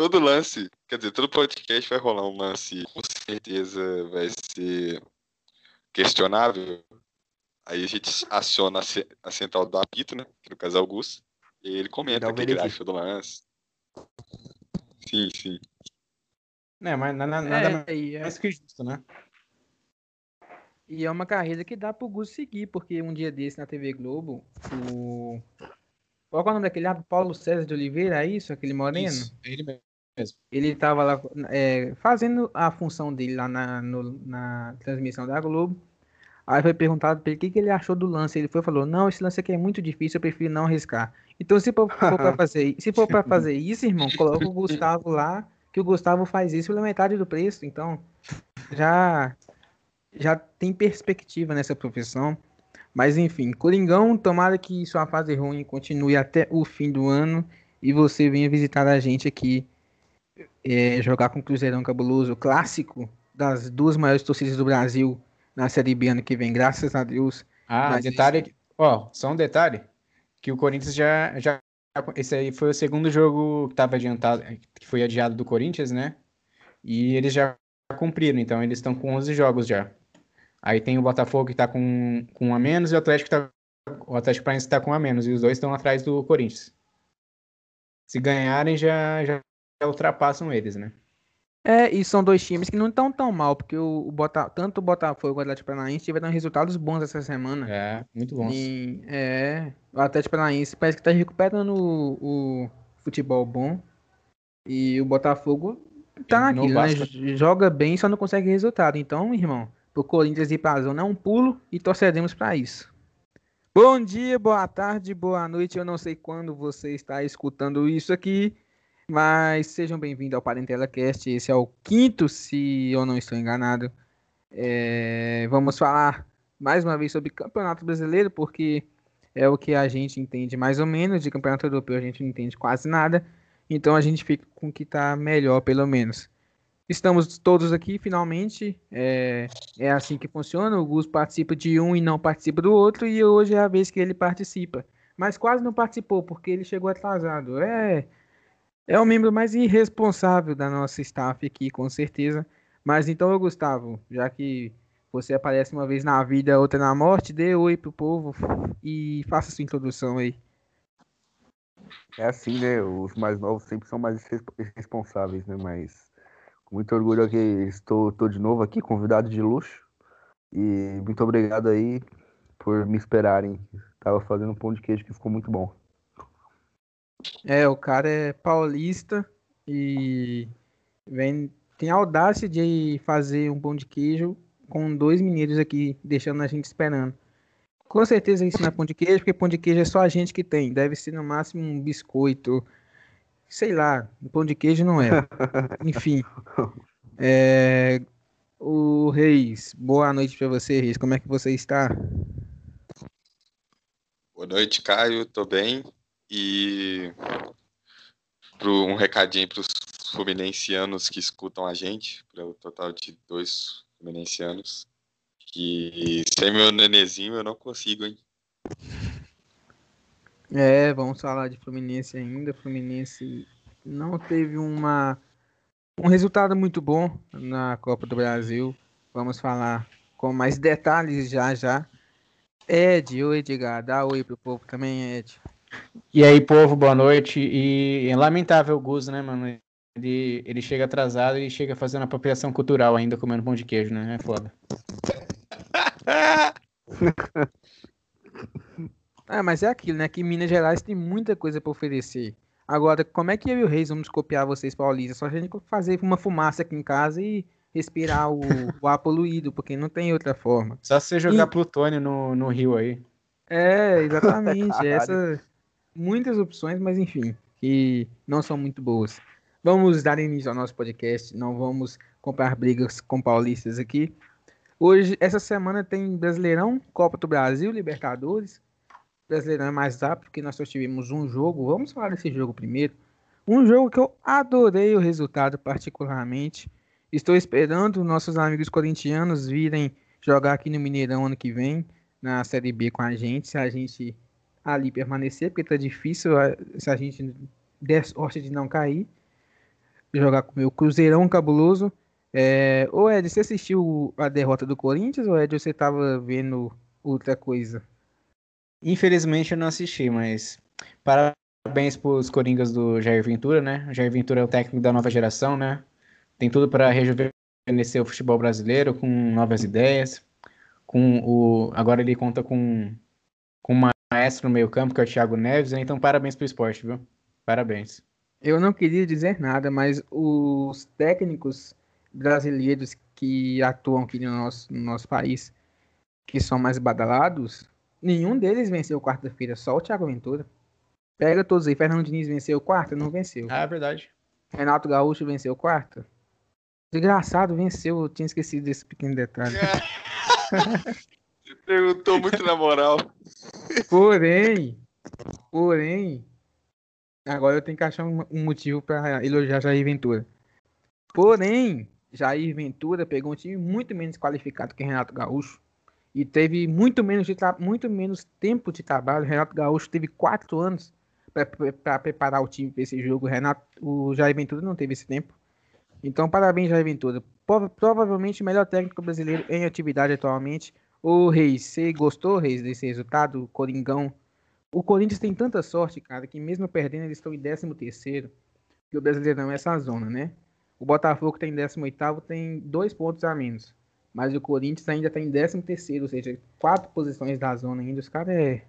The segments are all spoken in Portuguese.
todo lance, quer dizer, todo podcast vai rolar um lance, com certeza vai ser questionável. Aí a gente aciona a central do apito, né? Que no caso é Augusto. E ele comenta o que ele acha do lance. Sim, sim. É, mas nada, nada é, mais, é... mais que justo, né? E é uma carreira que dá pro Gus seguir, porque um dia desse na TV Globo, o. Qual é o nome daquele? Ah, Paulo César de Oliveira, é isso? Aquele moreno? Isso, ele mesmo. Ele tava lá é, fazendo a função dele lá na, no, na transmissão da Globo. Aí foi perguntado o que, que ele achou do lance. Ele foi falou: Não, esse lance aqui é muito difícil, eu prefiro não arriscar. Então, se for, for pra fazer, se for pra fazer isso, irmão, coloca o Gustavo lá, que o Gustavo faz isso pela metade do preço. Então, já já tem perspectiva nessa profissão. Mas enfim, Coringão, tomara que sua fase ruim continue até o fim do ano e você venha visitar a gente aqui, é, jogar com o Cruzeirão Cabuloso, clássico das duas maiores torcidas do Brasil na Série B ano que vem, graças a Deus. Ah, Mas detalhe, ó, só um detalhe, que o Corinthians já, já, esse aí foi o segundo jogo que estava adiantado, que foi adiado do Corinthians, né? E eles já cumpriram, então eles estão com 11 jogos já. Aí tem o Botafogo que está com, com um a menos e o Atlético tá, o Atlético Paranaense está com um a menos e os dois estão atrás do Corinthians. Se ganharem já, já ultrapassam eles, né? É, e são dois times que não estão tão mal, porque o, o Bota, tanto o Botafogo e o Atlético Paranaense tiveram resultados bons essa semana. É, muito bons. E, é, o Atlético Paranaense parece que está recuperando o, o, futebol bom. E o Botafogo tá naquilo, né? Joga bem, só não consegue resultado. Então, irmão, pro Corinthians ir pra zona é um pulo e torceremos para isso. Bom dia, boa tarde, boa noite. Eu não sei quando você está escutando isso aqui, mas sejam bem-vindos ao Parentela Cast. Esse é o quinto, se eu não estou enganado. É... Vamos falar mais uma vez sobre Campeonato Brasileiro, porque é o que a gente entende mais ou menos. De Campeonato Europeu a gente não entende quase nada. Então a gente fica com o que está melhor, pelo menos. Estamos todos aqui, finalmente. É, é assim que funciona. O Gus participa de um e não participa do outro, e hoje é a vez que ele participa. Mas quase não participou, porque ele chegou atrasado. É, é o membro mais irresponsável da nossa staff aqui, com certeza. Mas então, Gustavo, já que você aparece uma vez na vida, outra na morte, dê oi pro povo e faça sua introdução aí. É assim, né? Os mais novos sempre são mais responsáveis, né? Mas com muito orgulho aqui, estou, estou de novo aqui, convidado de luxo. E muito obrigado aí por me esperarem. Tava fazendo um pão de queijo que ficou muito bom. É, o cara é paulista e vem, tem a audácia de fazer um pão de queijo com dois mineiros aqui, deixando a gente esperando. Com certeza isso não é pão de queijo, porque pão de queijo é só a gente que tem. Deve ser no máximo um biscoito, sei lá, pão de queijo não é. Enfim. É, o Reis, boa noite para você, Reis. Como é que você está? Boa noite, Caio. Tô bem. E pro, um recadinho para os fluminensianos que escutam a gente, para o total de dois fluminensianos, que sem meu nenezinho eu não consigo, hein? É, vamos falar de Fluminense ainda. Fluminense não teve uma, um resultado muito bom na Copa do Brasil. Vamos falar com mais detalhes já já. Ed, oi Edgar, dá oi pro povo também, Ed. E aí, povo, boa noite. E é lamentável o Gus, né, mano? Ele, ele chega atrasado e chega fazendo apropriação cultural ainda, comendo pão de queijo, né? É foda. É, mas é aquilo, né? Que Minas Gerais tem muita coisa para oferecer. Agora, como é que eu e o Reis vamos copiar vocês paulistas? Só a gente fazer uma fumaça aqui em casa e respirar o, o ar poluído, porque não tem outra forma. Só você jogar e... plutônio no, no rio aí. É, exatamente. Essa, muitas opções, mas enfim, que não são muito boas. Vamos dar início ao nosso podcast, não vamos comprar brigas com paulistas aqui. Hoje, essa semana tem Brasileirão, Copa do Brasil, Libertadores, Brasileirão é mais rápido, porque nós só tivemos um jogo. Vamos falar desse jogo primeiro. Um jogo que eu adorei o resultado, particularmente. Estou esperando nossos amigos corintianos virem jogar aqui no Mineirão ano que vem, na Série B com a gente, se a gente ali permanecer, porque tá difícil se a gente der sorte de não cair. jogar com o meu Cruzeirão cabuloso. É... Ô Ed, você assistiu a derrota do Corinthians ou Ed, você tava vendo outra coisa? Infelizmente eu não assisti, mas parabéns pros Coringas do Jair Ventura, né? O Jair Ventura é o técnico da nova geração, né? Tem tudo para rejuvenescer o futebol brasileiro com novas ideias. Com o agora ele conta com com um maestro no meio-campo que é o Thiago Neves, né? então parabéns pro esporte, viu? Parabéns. Eu não queria dizer nada, mas os técnicos brasileiros que atuam aqui no nosso, no nosso país, que são mais badalados, nenhum deles venceu quarta-feira, só o Thiago Ventura. Pega todos aí. Fernando Diniz venceu quarta? Não venceu. Ah, é verdade. Renato Gaúcho venceu quarta? Desgraçado, venceu. Eu tinha esquecido desse pequeno detalhe. Perguntou muito na moral. Porém, porém, agora eu tenho que achar um, um motivo para elogiar Jair Ventura. Porém, Jair Ventura pegou um time muito menos qualificado que Renato Gaúcho e teve muito menos, de muito menos tempo de trabalho. Renato Gaúcho teve quatro anos para preparar o time para esse jogo. Renato, o Jair Ventura não teve esse tempo. Então, parabéns, Jair Ventura. Provavelmente o melhor técnico brasileiro em atividade atualmente. O Reis, você gostou, Reis, desse resultado? Coringão. O Corinthians tem tanta sorte, cara, que mesmo perdendo, eles estão em 13 terceiro. Que o Brasileirão é essa zona, né? O Botafogo tem 18 tem dois pontos a menos. Mas o Corinthians ainda está em 13 terceiro, ou seja, quatro posições da zona ainda. Os caras é...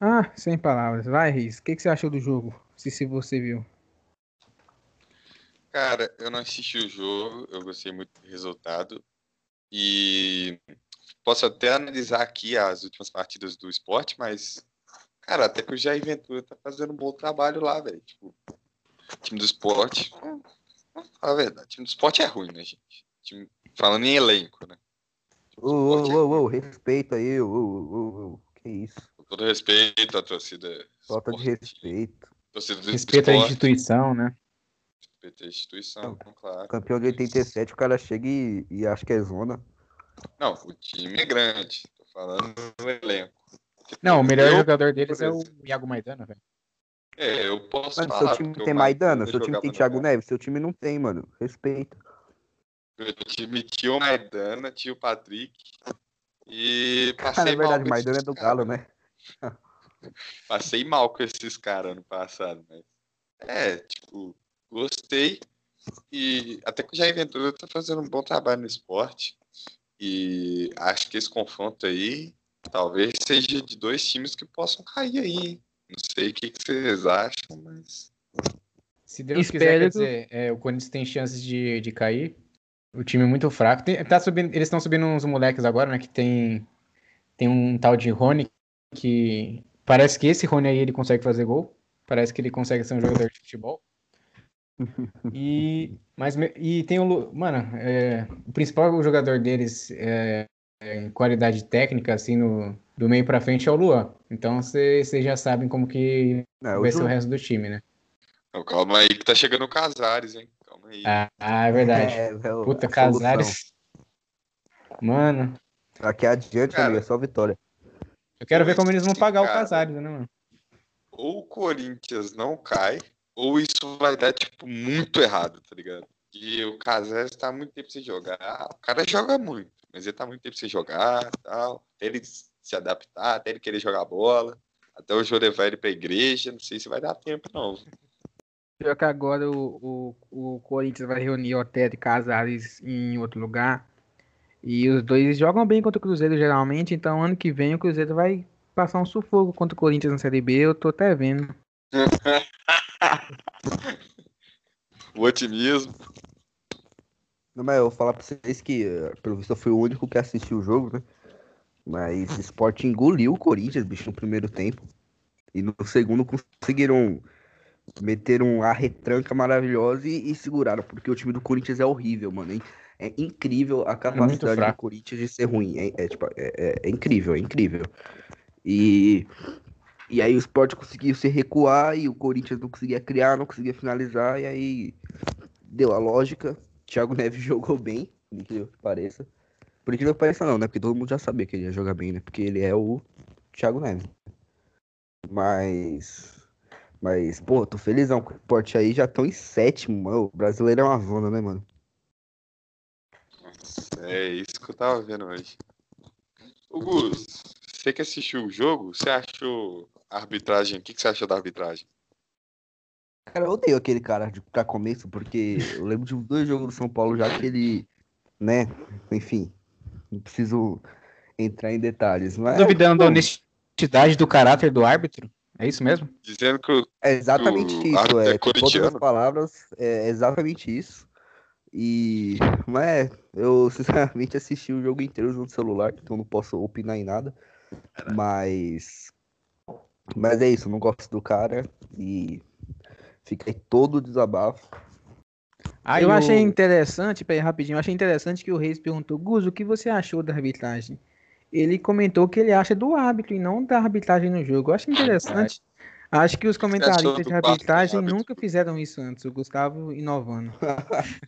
Ah, sem palavras. Vai, Reis. O que, que você achou do jogo? Se, se você viu. Cara, eu não assisti o jogo, eu gostei muito do resultado. E posso até analisar aqui as últimas partidas do esporte, mas, cara, até que o Jair Ventura tá fazendo um bom trabalho lá, velho. Tipo, time do esporte. A verdade, time do esporte é ruim, né, gente? Time, falando em elenco, né? Ô, ô, ô, ô, respeita aí, ô, ô, ô, que isso. Com todo respeito à torcida. Falta de respeito. Torcida do Respeita a instituição, né? Respeita a instituição, claro. Campeão de 87, o cara chega e, e acha que é zona. Não, o time é grande. Tô falando do elenco. Não, o melhor eu, jogador deles é o Iago Maidana, velho. É, eu posso mano, falar. Seu time tem Maidana, seu time tem Thiago Neves, seu time não tem, mano. Respeita. Meu time tinha o Maidana, tinha o Patrick. E passei Cara, é verdade, Maidana é do Galo, né? passei mal com esses caras ano passado, mas. É, tipo, gostei. E até que o Jair Ventura tá fazendo um bom trabalho no esporte. E acho que esse confronto aí talvez seja de dois times que possam cair aí. Não sei o que, que vocês acham, mas. Se Deus Espero quiser, quer dizer, é, o Corinthians tem chances de, de cair. O time é muito fraco. Tem, tá subindo, eles estão subindo uns moleques agora, né? Que tem, tem um tal de Rony que parece que esse Rony aí ele consegue fazer gol. Parece que ele consegue ser um jogador de futebol. E, mas, e tem o. Mano, é, o principal jogador deles é, é, em qualidade técnica, assim, no, do meio pra frente é o Luan. Então vocês já sabem como que é, vai ser o resto do time, né? calma aí que tá chegando o Casares, hein? Calma aí. Ah, ah é verdade. É, é Puta, Casares. Mano. Aqui adiante, cara, amigo, é só vitória. Eu quero ver como eles vão pagar cara, o Casares, né, mano? Ou o Corinthians não cai, ou isso vai dar, tipo, muito errado, tá ligado? E o Casares tá muito tempo sem jogar. O cara joga muito, mas ele tá muito tempo sem jogar tal. Até ele se adaptar, até ele querer jogar bola. Até o Jô levar ele pra igreja. Não sei se vai dar tempo, não. Pior que agora o, o, o Corinthians vai reunir o Oté e Casares em outro lugar. E os dois jogam bem contra o Cruzeiro geralmente, então ano que vem o Cruzeiro vai passar um sufoco contra o Corinthians na Série B, eu tô até vendo. o otimismo. Não, mas eu vou falar pra vocês que, eh, pelo visto, eu fui o único que assistiu o jogo, né? Mas o Sport engoliu o Corinthians, bicho, no primeiro tempo. E no segundo conseguiram meter uma retranca maravilhosa e, e, seguraram, porque o time do Corinthians é horrível, mano. É incrível a é capacidade é do Corinthians de ser ruim. É, é, tipo, é, é, incrível, é incrível. E, e aí o Sport conseguiu se recuar e o Corinthians não conseguia criar, não conseguia finalizar, e aí deu a lógica. Thiago Neves jogou bem, incrível que pareça. Por incrível que pareça não, né? Porque todo mundo já sabia que ele ia jogar bem, né? Porque ele é o Thiago Neves. Mas Mas, pô, tô felizão com o esporte aí, já estão em sétimo. Mano. O brasileiro é uma zona, né, mano? É isso que eu tava vendo hoje. O Gus, você que assistiu o jogo, você achou arbitragem? O que, que você achou da arbitragem? Cara, eu odeio aquele cara de, pra começo, porque eu lembro de dois jogos do São Paulo já que ele, né, enfim, não preciso entrar em detalhes. Mas, Duvidando da honestidade do caráter do árbitro? É isso mesmo? Dizendo que o, É exatamente o isso, é é, com todas as corintiano. palavras, é exatamente isso. E, mas eu sinceramente assisti o jogo inteiro no celular, então não posso opinar em nada. Mas, mas é isso, eu não gosto do cara e fica aí todo o desabafo. Aí eu o- achei interessante, peraí, rapidinho, eu achei interessante que o Reis perguntou, Gus, o que você achou da arbitragem? Ele comentou que ele acha do árbitro e não da arbitragem no jogo. Eu acho interessante. Acho que os comentaristas de arbitragem árbitro? nunca fizeram isso antes. O Gustavo inovando.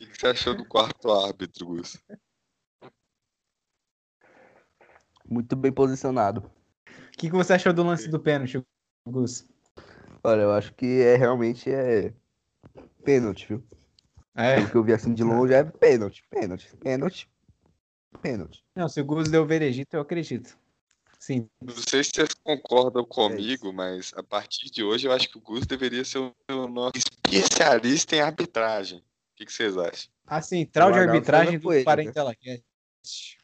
o que você achou do quarto árbitro, Gus? Muito bem posicionado. O que, que você achou do lance do pênalti, Gus? Olha, eu acho que é realmente é pênalti, viu? É. Pelo que eu vi assim de longe é pênalti, pênalti, pênalti, pênalti. Não, se o Gus deu veredito, eu acredito. Sim. Não sei se vocês concordam comigo, mas a partir de hoje eu acho que o Gus deveria ser o nosso especialista em arbitragem. O que, que vocês acham? Assim, trau de o arbitragem do né? Parentela Cast.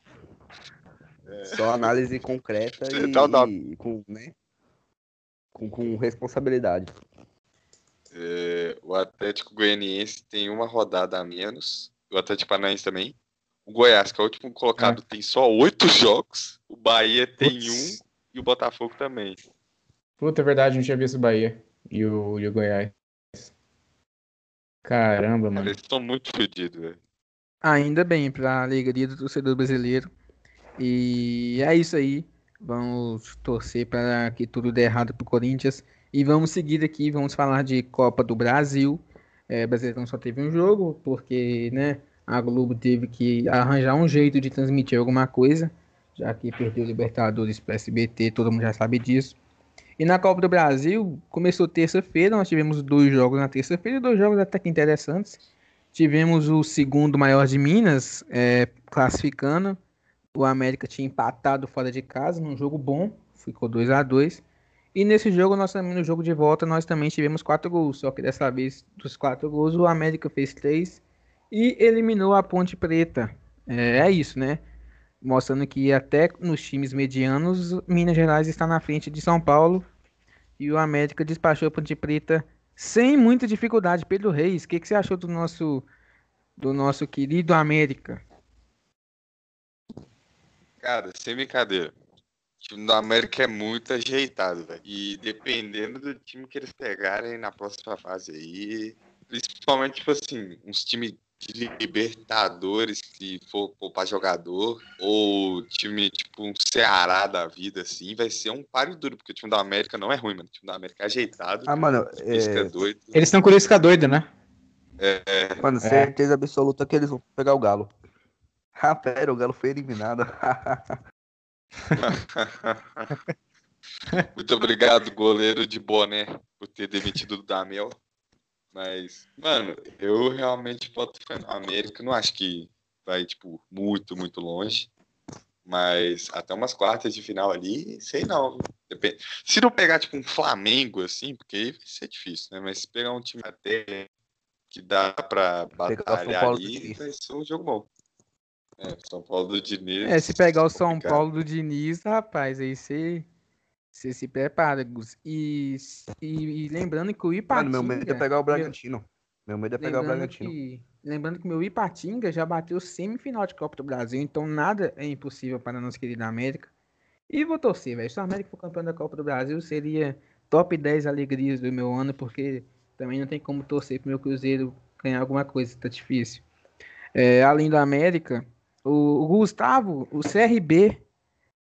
Só análise concreta e, tá e com, né? Com, com responsabilidade. É, o Atlético Goianiense tem uma rodada a menos. O Atlético Paranaense também. O Goiás, que é o último colocado, tem só oito jogos. O Bahia tem Putz. um e o Botafogo também. Puta, é verdade, não tinha visto o Bahia e o, e o Goiás. Caramba, Cara, mano. eles estão muito fodidos, velho. Ainda bem, pra alegria do torcedor brasileiro. E é isso aí. Vamos torcer para que tudo dê errado pro Corinthians. E vamos seguir aqui, vamos falar de Copa do Brasil. É, Brasileirão só teve um jogo, porque né, a Globo teve que arranjar um jeito de transmitir alguma coisa, já que perdeu o Libertadores para SBT, todo mundo já sabe disso. E na Copa do Brasil, começou terça-feira, nós tivemos dois jogos na terça-feira, dois jogos até que interessantes. Tivemos o segundo maior de Minas, é, classificando. O América tinha empatado fora de casa, num jogo bom, ficou 2 a 2 E nesse jogo, nós também, no jogo de volta, nós também tivemos quatro gols. Só que dessa vez, dos quatro gols, o América fez três e eliminou a Ponte Preta. É, é isso, né? Mostrando que até nos times medianos, Minas Gerais está na frente de São Paulo. E o América despachou a Ponte Preta sem muita dificuldade. Pedro Reis, o que, que você achou do nosso, do nosso querido América? Cara, sem brincadeira. O time do América é muito ajeitado, velho. E dependendo do time que eles pegarem na próxima fase aí, principalmente, tipo assim, uns times de Libertadores que for poupar jogador, ou time tipo um Ceará da vida, assim, vai ser um páreo duro, porque o time da América não é ruim, mano. O time da América é ajeitado. Ah, mano, é é, doido. Eles estão com ficar doido, né? mano, certeza absoluta que eles vão pegar o Galo. Ah, pera, o Galo foi eliminado. Muito obrigado, goleiro de boné, por ter demitido o Damel. Mas, mano, eu realmente boto fé no América. Não acho que vai, tipo, muito, muito longe. Mas até umas quartas de final ali, sei não. Depende. Se não pegar, tipo, um Flamengo, assim, porque aí vai ser difícil, né? Mas se pegar um time até que dá pra batalhar ali, vai ser um jogo bom. É, São Paulo do Diniz. É, se pegar o São complicado. Paulo do Diniz, rapaz, aí você você se prepara, Gus. E, e, e lembrando que o Mano, Ipatinga... meu medo é pegar o Bragantino. Meu medo é pegar o Bragantino. que, lembrando que meu Ipatinga já bateu semifinal de Copa do Brasil, então nada é impossível para a nossa querida América. E vou torcer, velho. Se o América for campeão da Copa do Brasil, seria top 10 alegrias do meu ano, porque também não tem como torcer pro meu Cruzeiro ganhar alguma coisa, tá difícil. É, além do América, o, o Gustavo, o CRB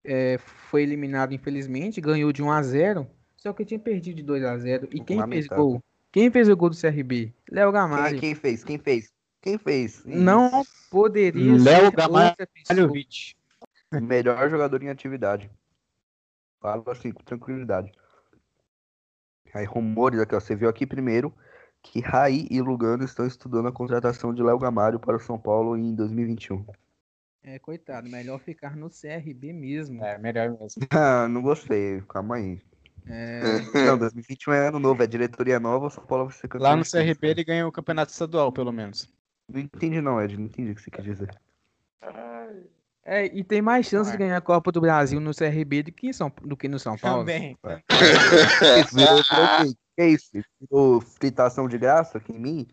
é, foi eliminado, infelizmente, ganhou de 1 a 0 só que tinha perdido de 2 a 0 E quem fez Lamentável. gol? Quem fez o gol do CRB? Léo Gamalho. Quem, quem fez? Quem fez? Quem fez? Não poderia Léo Gamalho-. Alhovic. Melhor jogador em atividade. Falo assim, com tranquilidade. Aí, rumores aqui, ó. Você viu aqui primeiro que Raí e Lugano estão estudando a contratação de Léo Gamário para o São Paulo em 2021. É, coitado, melhor ficar no CRB mesmo. É, melhor mesmo. Ah, não gostei, calma aí. É, Não, 2021 é ano novo, é diretoria nova, o São Paulo vai ser campeão. Lá no de. CRB ele ganhou o campeonato estadual, pelo menos. Não entendi não, Ed, não entendi o que você quer dizer. é, e tem mais chance de Vai. ganhar a Copa do Brasil no CRB do que, em São, do que no São Paulo. Também. Quê? Que é isso? Virou fritação de graça aqui em mim?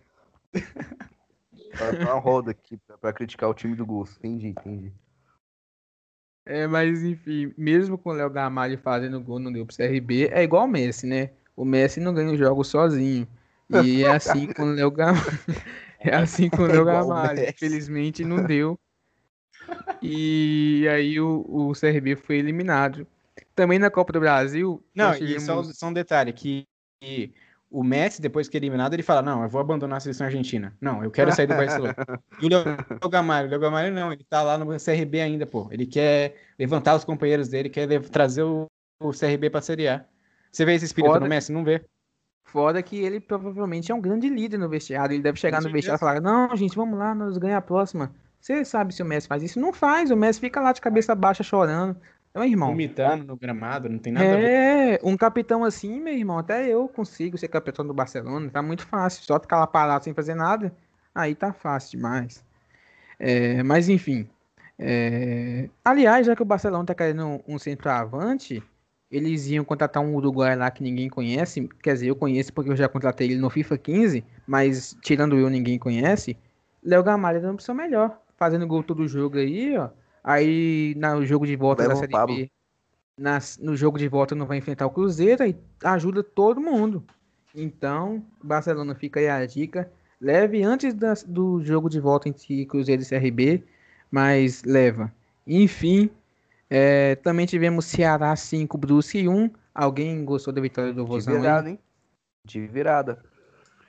Tá uma roda aqui pra, pra criticar o time do Gosto. Entendi, entendi. É, mas enfim, mesmo com o Léo Gamalho fazendo gol não deu pro CRB, é igual o Messi, né? O Messi não ganha o jogo sozinho. E é assim com o Léo Gamalho. É assim com o É Léo o Gamalho. Infelizmente não deu. E aí o, o CRB foi eliminado. Também na Copa do Brasil. Não, nós e só, só um detalhe, que, que o Messi, depois que é eliminado, ele fala, não, eu vou abandonar a seleção argentina. Não, eu quero sair do Barcelona. E o Léo Gamalho, o Léo Gamalho não, ele tá lá no CRB ainda, pô. Ele quer levantar os companheiros dele, quer trazer o, o CRB pra Série A. Você vê esse espírito Foda. no Messi? Não vê. Foda que ele provavelmente é um grande líder no vestiário. Ele deve chegar Com no vestiário e falar: Não, gente, vamos lá, nós ganhamos a próxima. Você sabe se o Messi faz isso? Não faz, o Messi fica lá de cabeça baixa chorando. Então, irmão. Vomitando no gramado, não tem nada a ver. É, um capitão assim, meu irmão, até eu consigo ser capitão do Barcelona, tá muito fácil. Só ficar lá parado sem fazer nada, aí tá fácil demais. É, mas enfim. é, aliás, já que o Barcelona tá querendo um, um centroavante, eles iam contratar um Uruguai lá que ninguém conhece. Quer dizer, eu conheço porque eu já contratei ele no FIFA 15, mas tirando eu, ninguém conhece. Léo Gamalho é uma opção melhor, fazendo gol todo jogo aí, ó. Aí no jogo de volta Leva da Série Pablo. B, nas- no jogo de volta não vai enfrentar o Cruzeiro e ajuda todo mundo. Então, Barcelona fica aí a dica. Leve antes das- do jogo de volta entre Cruzeiro e CRB, mas leva. Enfim, é, também tivemos Ceará 5, Brusque 1. Alguém gostou da vitória do De Vozão? aí? virada, hein? De virada.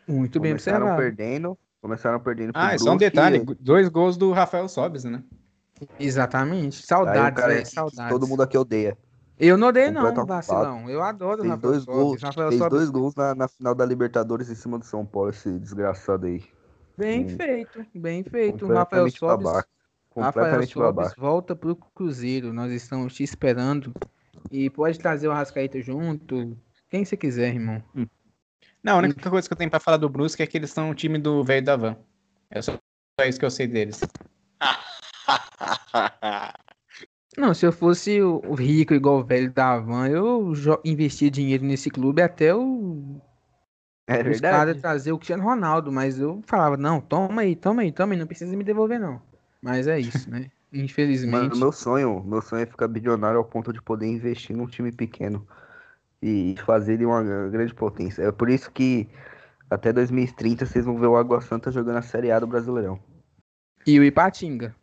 Muito bem Começaram perdendo. Começaram perdendo Ah, é só um detalhe, dois gols do Rafael Sobes, né? Exatamente. o Saudades, cara que Saudades. todo mundo aqui odeia. Eu não odeio não, vacilão. Eu adoro o Fez Rafael dois Sobis. gols, Rafael fez Sobis dois gols na, na final da Libertadores em cima do São Paulo, esse desgraçado aí. Bem Hum. feito, bem feito. O Rafael Completamente Sobis, babaca. Rafael Completamente Sobis volta pro Cruzeiro. Nós estamos te esperando. E pode trazer o Arrascaeta junto. Quem você quiser, irmão. Não, a única coisa que eu tenho pra falar do Brusque é que eles são o time do velho da van. É só só isso que eu sei deles. Não, se eu fosse o rico igual o velho da Havan, eu investia dinheiro nesse clube até o É os caras trazer o Cristiano Ronaldo. Mas eu falava, não, toma aí, toma aí, toma aí. Não precisa me devolver, não. Mas é isso, né? Infelizmente. Mano, meu sonho, meu sonho é ficar bilionário ao ponto de poder investir num time pequeno e fazer ele uma grande potência. É por isso que até 2030 vocês vão ver o Água Santa jogando a Série A do Brasileirão. E o Ipatinga.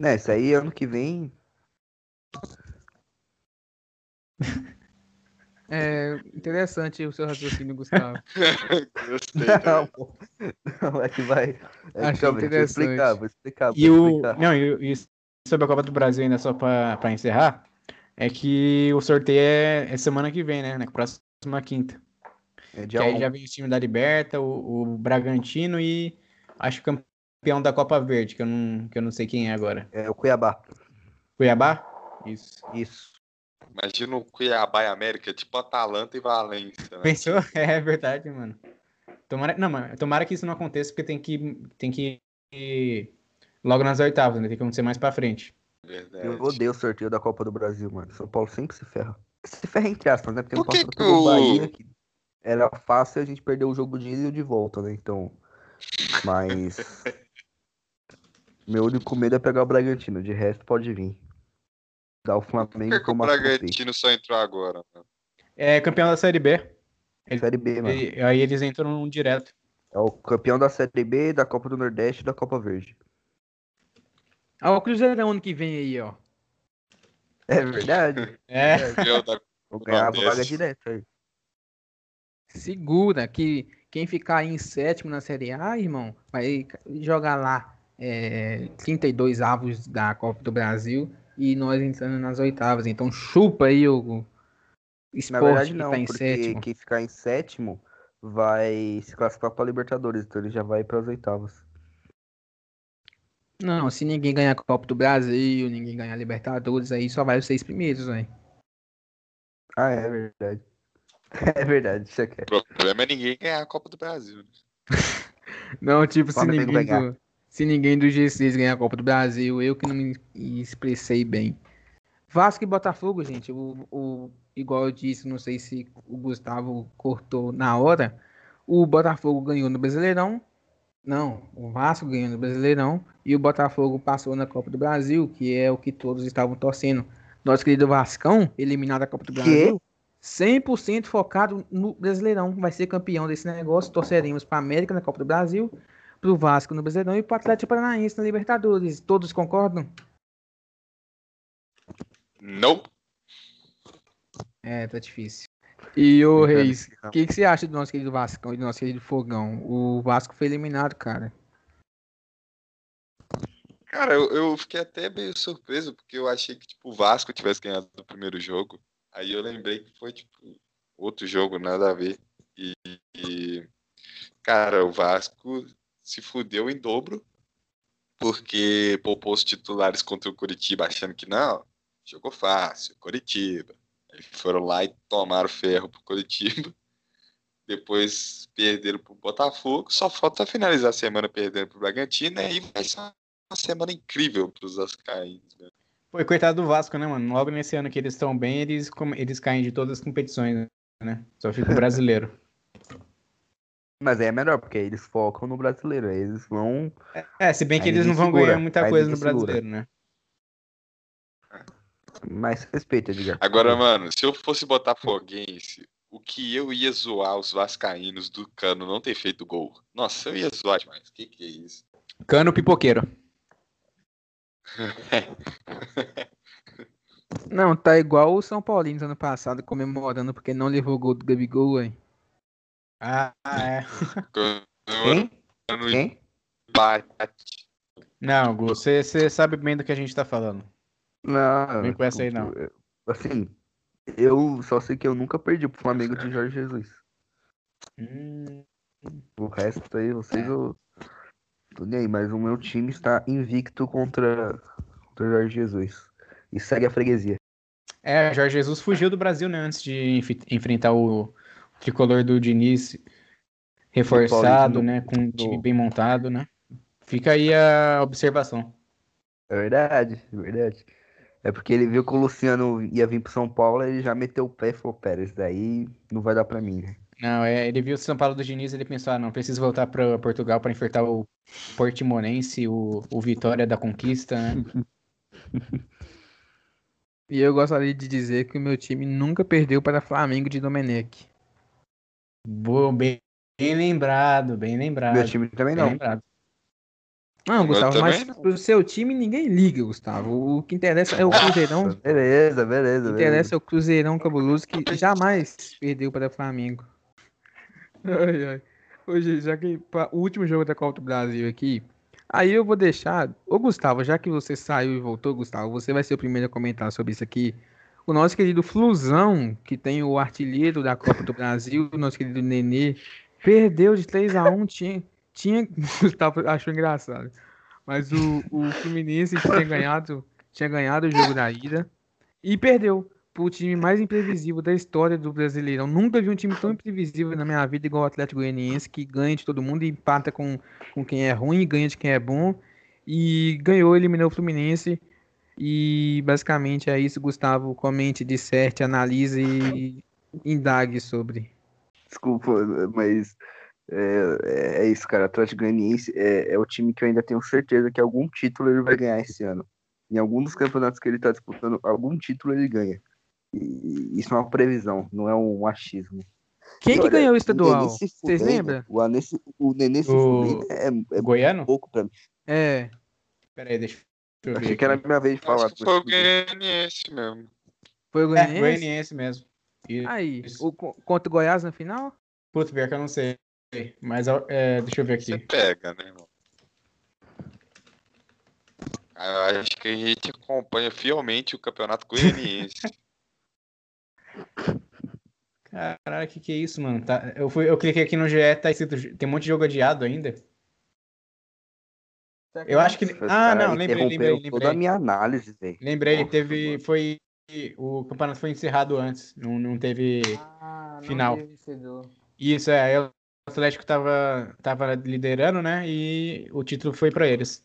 Né, isso aí ano que vem. É interessante o seu raciocínio, Gustavo. Gostei. Não, né? pô. Não, é que vai. É Achei que, calma, eu explicar, vou explicar. E vou o. explicar. Não, e, e sobre a Copa do Brasil, ainda só pra, pra encerrar, é que o sorteio é, é semana que vem, né? Na próxima quinta. É Que aí 11. já vem o time da Liberta, o, o Bragantino e acho que o campeão da Copa Verde, que eu não, que eu não sei quem é agora. É o Cuiabá. Cuiabá? Isso. Isso. Imagina o Cuiabá e América, tipo Atalanta e Valência. Né? Pensou? É verdade, mano. Tomara, não, mas tomara que isso não aconteça, porque tem que, tem que ir logo nas oitavas, né? Tem que acontecer mais pra frente. Verdade. Eu odeio o sorteio da Copa do Brasil, mano. São Paulo sempre se ferra. Se ferra entre aspas, né? Porque Por no que passado que o- Bahia, que era fácil a gente perder o jogo de ida e o de volta, né? Então. Mas. Meu único medo é pegar o Bragantino. De resto, pode vir. Dar o Por Flamengo que eu o. Bragantino só entrou agora? né? É campeão da Série B. Série B, mano. E, aí eles entram num direto. É o campeão da Série B, da Copa do Nordeste e da Copa Verde. Ah, o Cruzeirão ano que vem aí, ó. É verdade. É. Campeão da- Vou ganhar a Nordeste. vaga direta aí. Segura que quem ficar em sétimo na Série A, irmão, vai jogar lá é, 32 avos da Copa do Brasil e nós entrando nas oitavas. Então chupa aí o Esporte, Na verdade, não, que tá em porque sétimo. quem ficar em sétimo vai se classificar pra Libertadores, então ele já vai para as oitavas. Não, se ninguém ganhar a Copa do Brasil, ninguém ganhar a Libertadores, aí só vai os seis primeiros, velho. Ah, é verdade. É verdade, isso aqui. O problema é ninguém ganhar a Copa do Brasil. né? Não, tipo, se ninguém, ganhar. Se ninguém do G6 ganhar a Copa do Brasil, eu que não me expressei bem. Vasco e Botafogo, gente, o, o, igual eu disse, não sei se o Gustavo cortou na hora, o Botafogo ganhou no Brasileirão, não, o Vasco ganhou no Brasileirão e o Botafogo passou na Copa do Brasil, que é o que todos estavam torcendo. Nosso querido Vascão, eliminado da Copa do Que? Brasil, 100% focado no Brasileirão, vai ser campeão desse negócio, torceremos para América na Copa do Brasil, para o Vasco no Brasileirão e para o Atlético Paranaense na Libertadores. Todos concordam? Não. É, tá difícil. E o Reis, o que, que você acha do nosso querido Vascão e do nosso querido Fogão? O Vasco foi eliminado, cara. Cara, eu, eu fiquei até meio surpreso, porque eu achei que tipo, o Vasco tivesse ganhado o primeiro jogo. Aí eu lembrei que foi tipo outro jogo, nada a ver. E, e, cara, o Vasco se fudeu em dobro, porque poupou os titulares contra o Curitiba, achando que não, jogou fácil, Curitiba. Aí foram lá e tomaram ferro pro Curitiba. Depois perderam pro Botafogo. Só falta finalizar a semana perdendo pro Bragantino. E vai ser uma semana incrível pros Vascaínos. Né? Foi coitado do Vasco, né, mano? Logo nesse ano que eles estão bem, eles, eles caem de todas as competições, né? Só fica o brasileiro. Mas aí é melhor, porque aí eles focam no brasileiro. Aí eles vão. É, se bem que Aí eles não vão segura, ganhar muita coisa no ninguém segura. brasileiro, né? Mais respeito, Edgar. Agora, mano, se eu fosse botafoguense, o que eu ia zoar os vascaínos do Cano não ter feito gol? Nossa, eu ia zoar demais. Que que é isso? Cano pipoqueiro. Não, tá igual o São Paulino ano passado, comemorando porque não levou gol do Gabigol, ué. Ah, é. Quem? Cano Quem? empate. Não, Gu, você você sabe bem do que a gente tá falando. Não. Vem com essa aí, não. Assim, eu só sei que eu nunca perdi pro Flamengo de Jorge Jesus. Hum, O resto aí, vocês eu. Tô nem aí, mas o meu time está invicto contra, contra o Jorge Jesus. E segue a freguesia. É, Jorge Jesus fugiu do Brasil, né? Antes de enfi- enfrentar o tricolor do Diniz reforçado, né? Com um time bem montado, né? Fica aí a observação. É verdade, é verdade. É porque ele viu que o Luciano ia vir pro São Paulo, ele já meteu o pé e falou, pera, isso daí não vai dar pra mim, né? Não, é, ele viu o São Paulo do Diniz ele pensou, ah, não, preciso voltar para Portugal para enfrentar o Portimonense, o, o Vitória da Conquista, né? E eu gostaria de dizer que o meu time nunca perdeu para Flamengo de Domenech. Boa, bem, bem lembrado, bem lembrado. Meu time também bem não. lembrado. Não, Eu Gustavo, mas não. pro seu time ninguém liga, Gustavo. O que interessa é o Cruzeirão. O Beleza, beleza, que beleza. interessa é o Cruzeirão cabuloso que jamais perdeu para Flamengo. Ai, ai. Hoje, já que o último jogo da Copa do Brasil aqui, aí eu vou deixar. Ô, Gustavo, já que você saiu e voltou, Gustavo, você vai ser o primeiro a comentar sobre isso aqui. O nosso querido Flusão, que tem o artilheiro da Copa do Brasil, o nosso querido Nenê, perdeu de 3 a 1 tinha, tinha, Gustavo achou engraçado. Mas o, o Fluminense tinha ganhado, tinha ganhado o jogo da ida e perdeu pro time mais imprevisível da história do Brasileirão. Nunca vi um time tão imprevisível na minha vida igual o Atlético Goianiense, que ganha de todo mundo e empata com, com quem é ruim, ganha de quem é bom. E ganhou, eliminou o Fluminense. E basicamente é isso, Gustavo. Comente, disserte, analise e indague sobre. Desculpa, mas é, é- é isso, cara. Atlético Goianiense é, é o time que eu ainda tenho certeza que algum título ele vai ganhar esse ano. Em algum dos campeonatos que ele tá disputando, algum título ele ganha. E isso é uma previsão, não é um achismo. Quem que Olha, ganhou o estadual? se Vocês lembram? O, Nenê se- o Nenê se O- é, é Goiano? pouco pra mim. É. Pera aí, deixa eu. Achei que era a minha vez de falar. Acho que foi o Goianiense mesmo. Foi o É, Goianiense? Goianiense mesmo. E, Aí, Isso. o, co- contra o Goiás na final? putz, pior que eu não sei. Mas é, deixa eu ver Você aqui. pega, né, irmão? Ah, Eu acho que a gente acompanha fielmente o campeonato goianiense. Caralho, que que é isso, mano? Tá, eu, fui, eu cliquei aqui no GE, tá escrito. Tem um monte de jogo adiado ainda. Eu acho que. Ah, não, lembrei, lembrei, lembrei. Toda a minha análise, velho. Lembrei, Nossa, teve. Mano. Foi. O campeonato foi encerrado antes. Não, não teve ah, final. Não teve Isso, é. Aí o Atlético tava, tava liderando, né? E o título foi pra eles.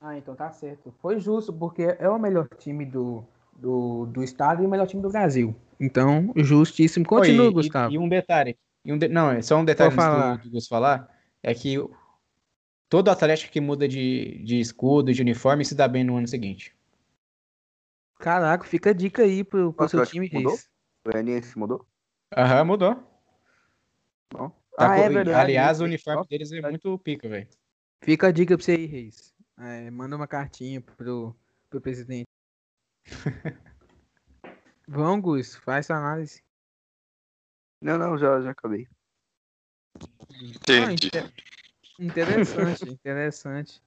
Ah, então tá certo. Foi justo, porque é o melhor time do, do, do estado e o melhor time do Brasil. Então, justíssimo. Continua, Oi, Gustavo. E, e, um detalhe. E um de... Não, é só um detalhe falar. do, do falar. É que todo Atlético que muda de, de escudo, de uniforme, se dá bem no ano seguinte. Caraca, fica a dica aí pro, pro seu time, mudou? Reis. O NS mudou? Aham, mudou. Tá ah, é verdade. Aliás, o uniforme deles é muito pica, velho. Fica a dica pra você aí, Reis. É, manda uma cartinha pro, pro presidente. Vamos, Gus, faz essa análise. Não, não, já, já acabei. Entendi. Ah, interessante, interessante.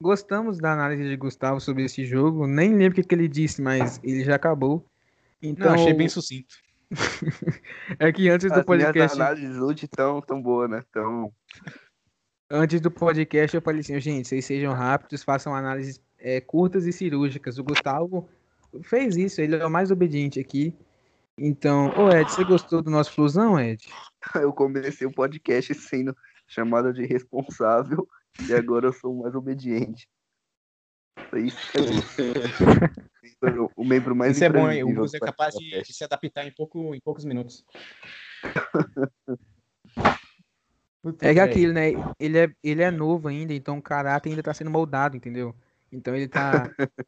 Gostamos da análise de Gustavo sobre esse jogo. Nem lembro o que, ele disse, mas ele já acabou. Então, não, achei bem sucinto. é que antes do As podcast. As análises hoje tão, tão boa, né? Tão... Antes do podcast, eu falei assim, gente, vocês sejam rápidos, façam análises é, curtas e cirúrgicas. O Gustavo fez isso, ele é o mais obediente aqui. Então, ô Ed, você gostou do nosso flusão, Ed? Eu comecei o podcast sendo chamado de responsável e agora eu sou o mais obediente. Isso é o membro mais Isso é bom, hein? O Gus é capaz de, de, se adaptar em, pouco, em poucos minutos. é que aquilo, né? Ele é, ele é novo ainda, então o caráter ainda tá sendo moldado, entendeu? Então ele tá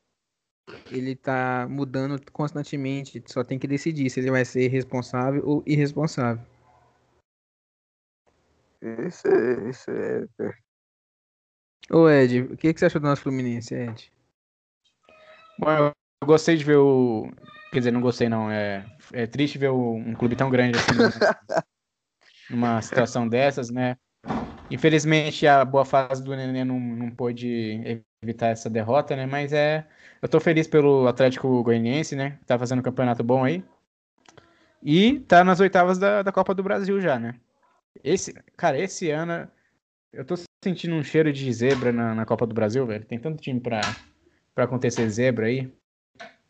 ele tá mudando constantemente. Só tem que decidir se ele vai ser responsável ou irresponsável. Isso é. Isso é... Ô Ed, o que, que você achou do nosso Fluminense, Ed? Bom, eu gostei de ver o. Quer dizer, não gostei não. É, é triste ver o... um clube tão grande assim numa situação dessas, né? Infelizmente a boa fase do Nenê não, não pôde evitar essa derrota, né? Mas é eu tô feliz pelo Atlético Goianiense, né? Tá fazendo um campeonato bom aí. E tá nas oitavas da, da Copa do Brasil já, né? Esse, cara, esse ano eu tô sentindo um cheiro de zebra na, na Copa do Brasil, velho. Tem tanto time pra, pra acontecer zebra aí.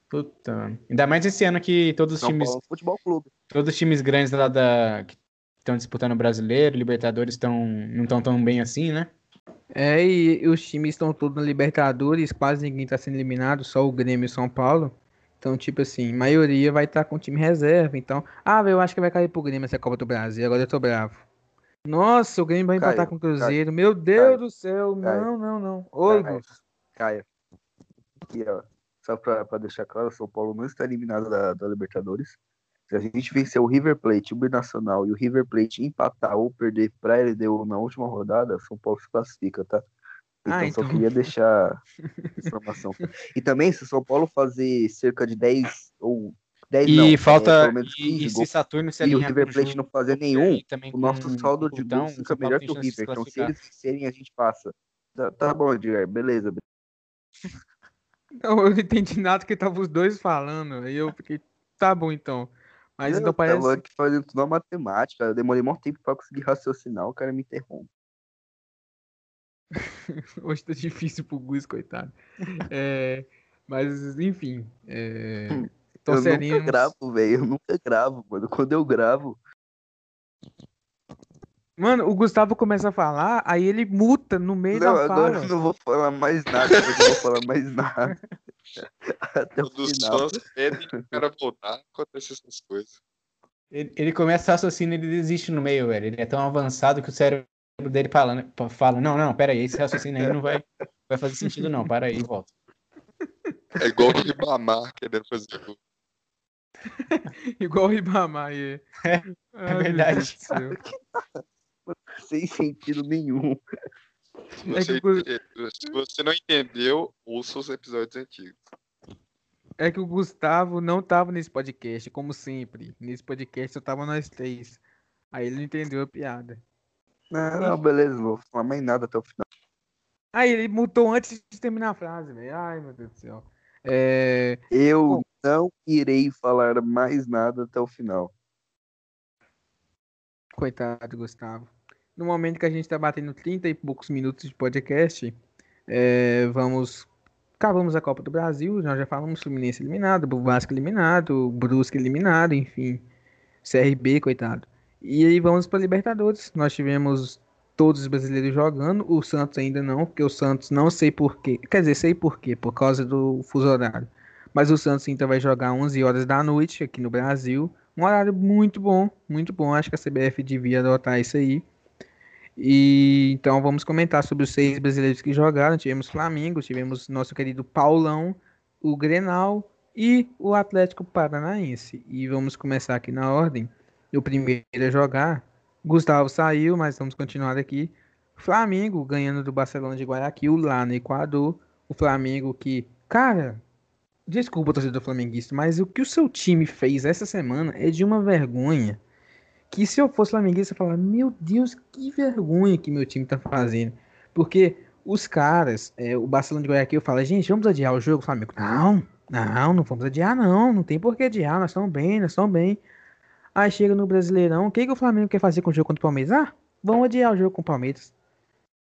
Puta. Ainda mais esse ano que todos os São times. Paulo, futebol clube. Todos os times grandes lá da. que estão disputando o brasileiro, Libertadores estão não estão tão bem assim, né? É, e, os times estão todos na Libertadores, quase ninguém está sendo eliminado, só o Grêmio e o São Paulo. Então, tipo assim, maioria vai estar tá com time reserva. Então, ah, eu acho que vai cair pro Grêmio essa Copa do Brasil, agora eu tô bravo. Nossa, o Grêmio vai empatar com o Cruzeiro. Caio, Meu Deus Caio, do céu, Caio, não, não, não. Oi, Caio. Aqui, ó. Só pra, pra deixar claro, o São Paulo não está eliminado da, da Libertadores. Se a gente vencer o River Plate, o Binacional e o River Plate empatar ou perder para LDU na última rodada, São Paulo se classifica, tá? Então, ah, então... só queria deixar informação. E também, se o São Paulo fazer cerca de 10 ou 10 e não, é, falta é, e, e se Saturno se e o River Plate não fazer nenhum, o nosso saldo de gols fica melhor que o River. Então, se eles vencerem, a gente passa. Tá, tá bom, Edgar, beleza. Não, eu não entendi nada que estavam os dois falando. Aí eu fiquei, tá bom então. Mas eu então parece. Eu aqui fazendo tudo na matemática. Eu demorei muito tempo pra conseguir raciocinar, o cara me interrompe. Hoje tá difícil pro Gus, coitado. É, mas, enfim. É... eu nunca gravo, velho. Eu nunca gravo, mano. Quando eu gravo. Mano, o Gustavo começa a falar, aí ele muta no meio não, da fala. Agora eu não vou falar mais nada, eu não vou falar mais nada. Até o final. pedem o cara voltar, acontece essas coisas. Ele, ele começa a raciocínio e ele desiste no meio, velho. Ele é tão avançado que o cérebro dele fala, né, fala não, não, pera aí, esse raciocínio aí não vai, vai fazer sentido não, para aí e volta. É igual o Ribamar querendo fazer tudo. igual o Ribamar, é. É, verdade. Sem sentido nenhum. Se você, é que... se você não entendeu, ouça os episódios antigos. É que o Gustavo não tava nesse podcast, como sempre. Nesse podcast só tava nós três. Aí ele não entendeu a piada. Não, não, beleza, não vou falar mais nada até o final. Aí ele mutou antes de terminar a frase, velho. Ai, meu Deus do céu. É... Eu Bom, não irei falar mais nada até o final. Coitado, Gustavo. No momento que a gente está batendo 30 e poucos minutos de podcast, é, vamos. Acabamos a Copa do Brasil, nós já falamos Fluminense eliminado, Vasco eliminado, Brusque eliminado, enfim. CRB, coitado. E aí vamos para Libertadores. Nós tivemos todos os brasileiros jogando, o Santos ainda não, porque o Santos não sei porquê. Quer dizer, sei porquê, por causa do fuso horário. Mas o Santos então vai jogar 11 horas da noite aqui no Brasil. Um horário muito bom, muito bom. Acho que a CBF devia adotar isso aí. E então vamos comentar sobre os seis brasileiros que jogaram. Tivemos Flamengo, tivemos nosso querido Paulão, o Grenal e o Atlético Paranaense. E vamos começar aqui na ordem. O primeiro a jogar, Gustavo saiu, mas vamos continuar aqui. Flamengo ganhando do Barcelona de Guayaquil lá no Equador. O Flamengo que, cara, desculpa torcedor flamenguista, mas o que o seu time fez essa semana é de uma vergonha. Que se eu fosse flamenguista, eu falar, meu Deus, que vergonha que meu time tá fazendo. Porque os caras, é, o Barcelona de Guayaquil fala, gente, vamos adiar o jogo, Flamengo. Não, não, não vamos adiar, não. Não tem por que adiar, nós estamos bem, nós estamos bem. Aí chega no Brasileirão, o que, que o Flamengo quer fazer com o jogo contra o Palmeiras? Ah, vamos adiar o jogo com o Palmeiras.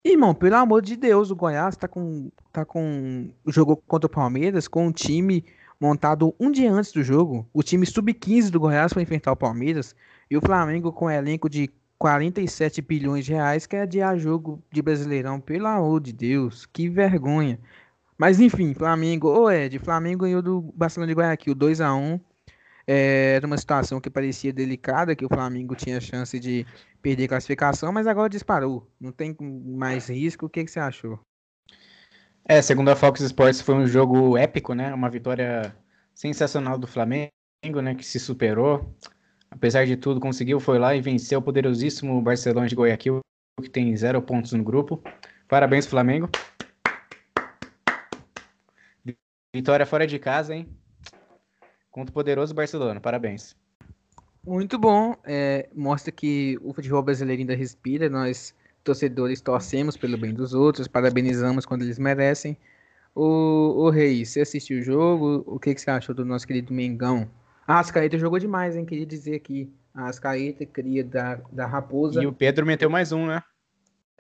Irmão, pelo amor de Deus, o Goiás tá com. tá com. jogou contra o Palmeiras com um time montado um dia antes do jogo. O time sub-15 do Goiás foi enfrentar o Palmeiras. E o Flamengo com um elenco de 47 bilhões de reais quer adiar jogo de Brasileirão. Pelo amor de Deus, que vergonha. Mas enfim, Flamengo, ô Ed, Flamengo ganhou do Barcelona de Guayaquil 2 a 1 é, Era uma situação que parecia delicada, que o Flamengo tinha chance de perder classificação, mas agora disparou. Não tem mais risco. O que, que você achou? É, segundo a Fox Sports, foi um jogo épico, né? Uma vitória sensacional do Flamengo, né? Que se superou. Apesar de tudo, conseguiu, foi lá e venceu o poderosíssimo Barcelona de Guayaquil, que tem zero pontos no grupo. Parabéns, Flamengo. Vitória fora de casa, hein? Contra o poderoso Barcelona. Parabéns. Muito bom. É, mostra que o futebol brasileiro ainda respira. Nós, torcedores, torcemos pelo bem dos outros, parabenizamos quando eles merecem. O, o Reis, você assistiu o jogo? O que, que você achou do nosso querido Mengão? A Ascaeta jogou demais, hein? Queria dizer aqui. A Ascaeta, cria da, da Raposa. E o Pedro meteu mais um, né?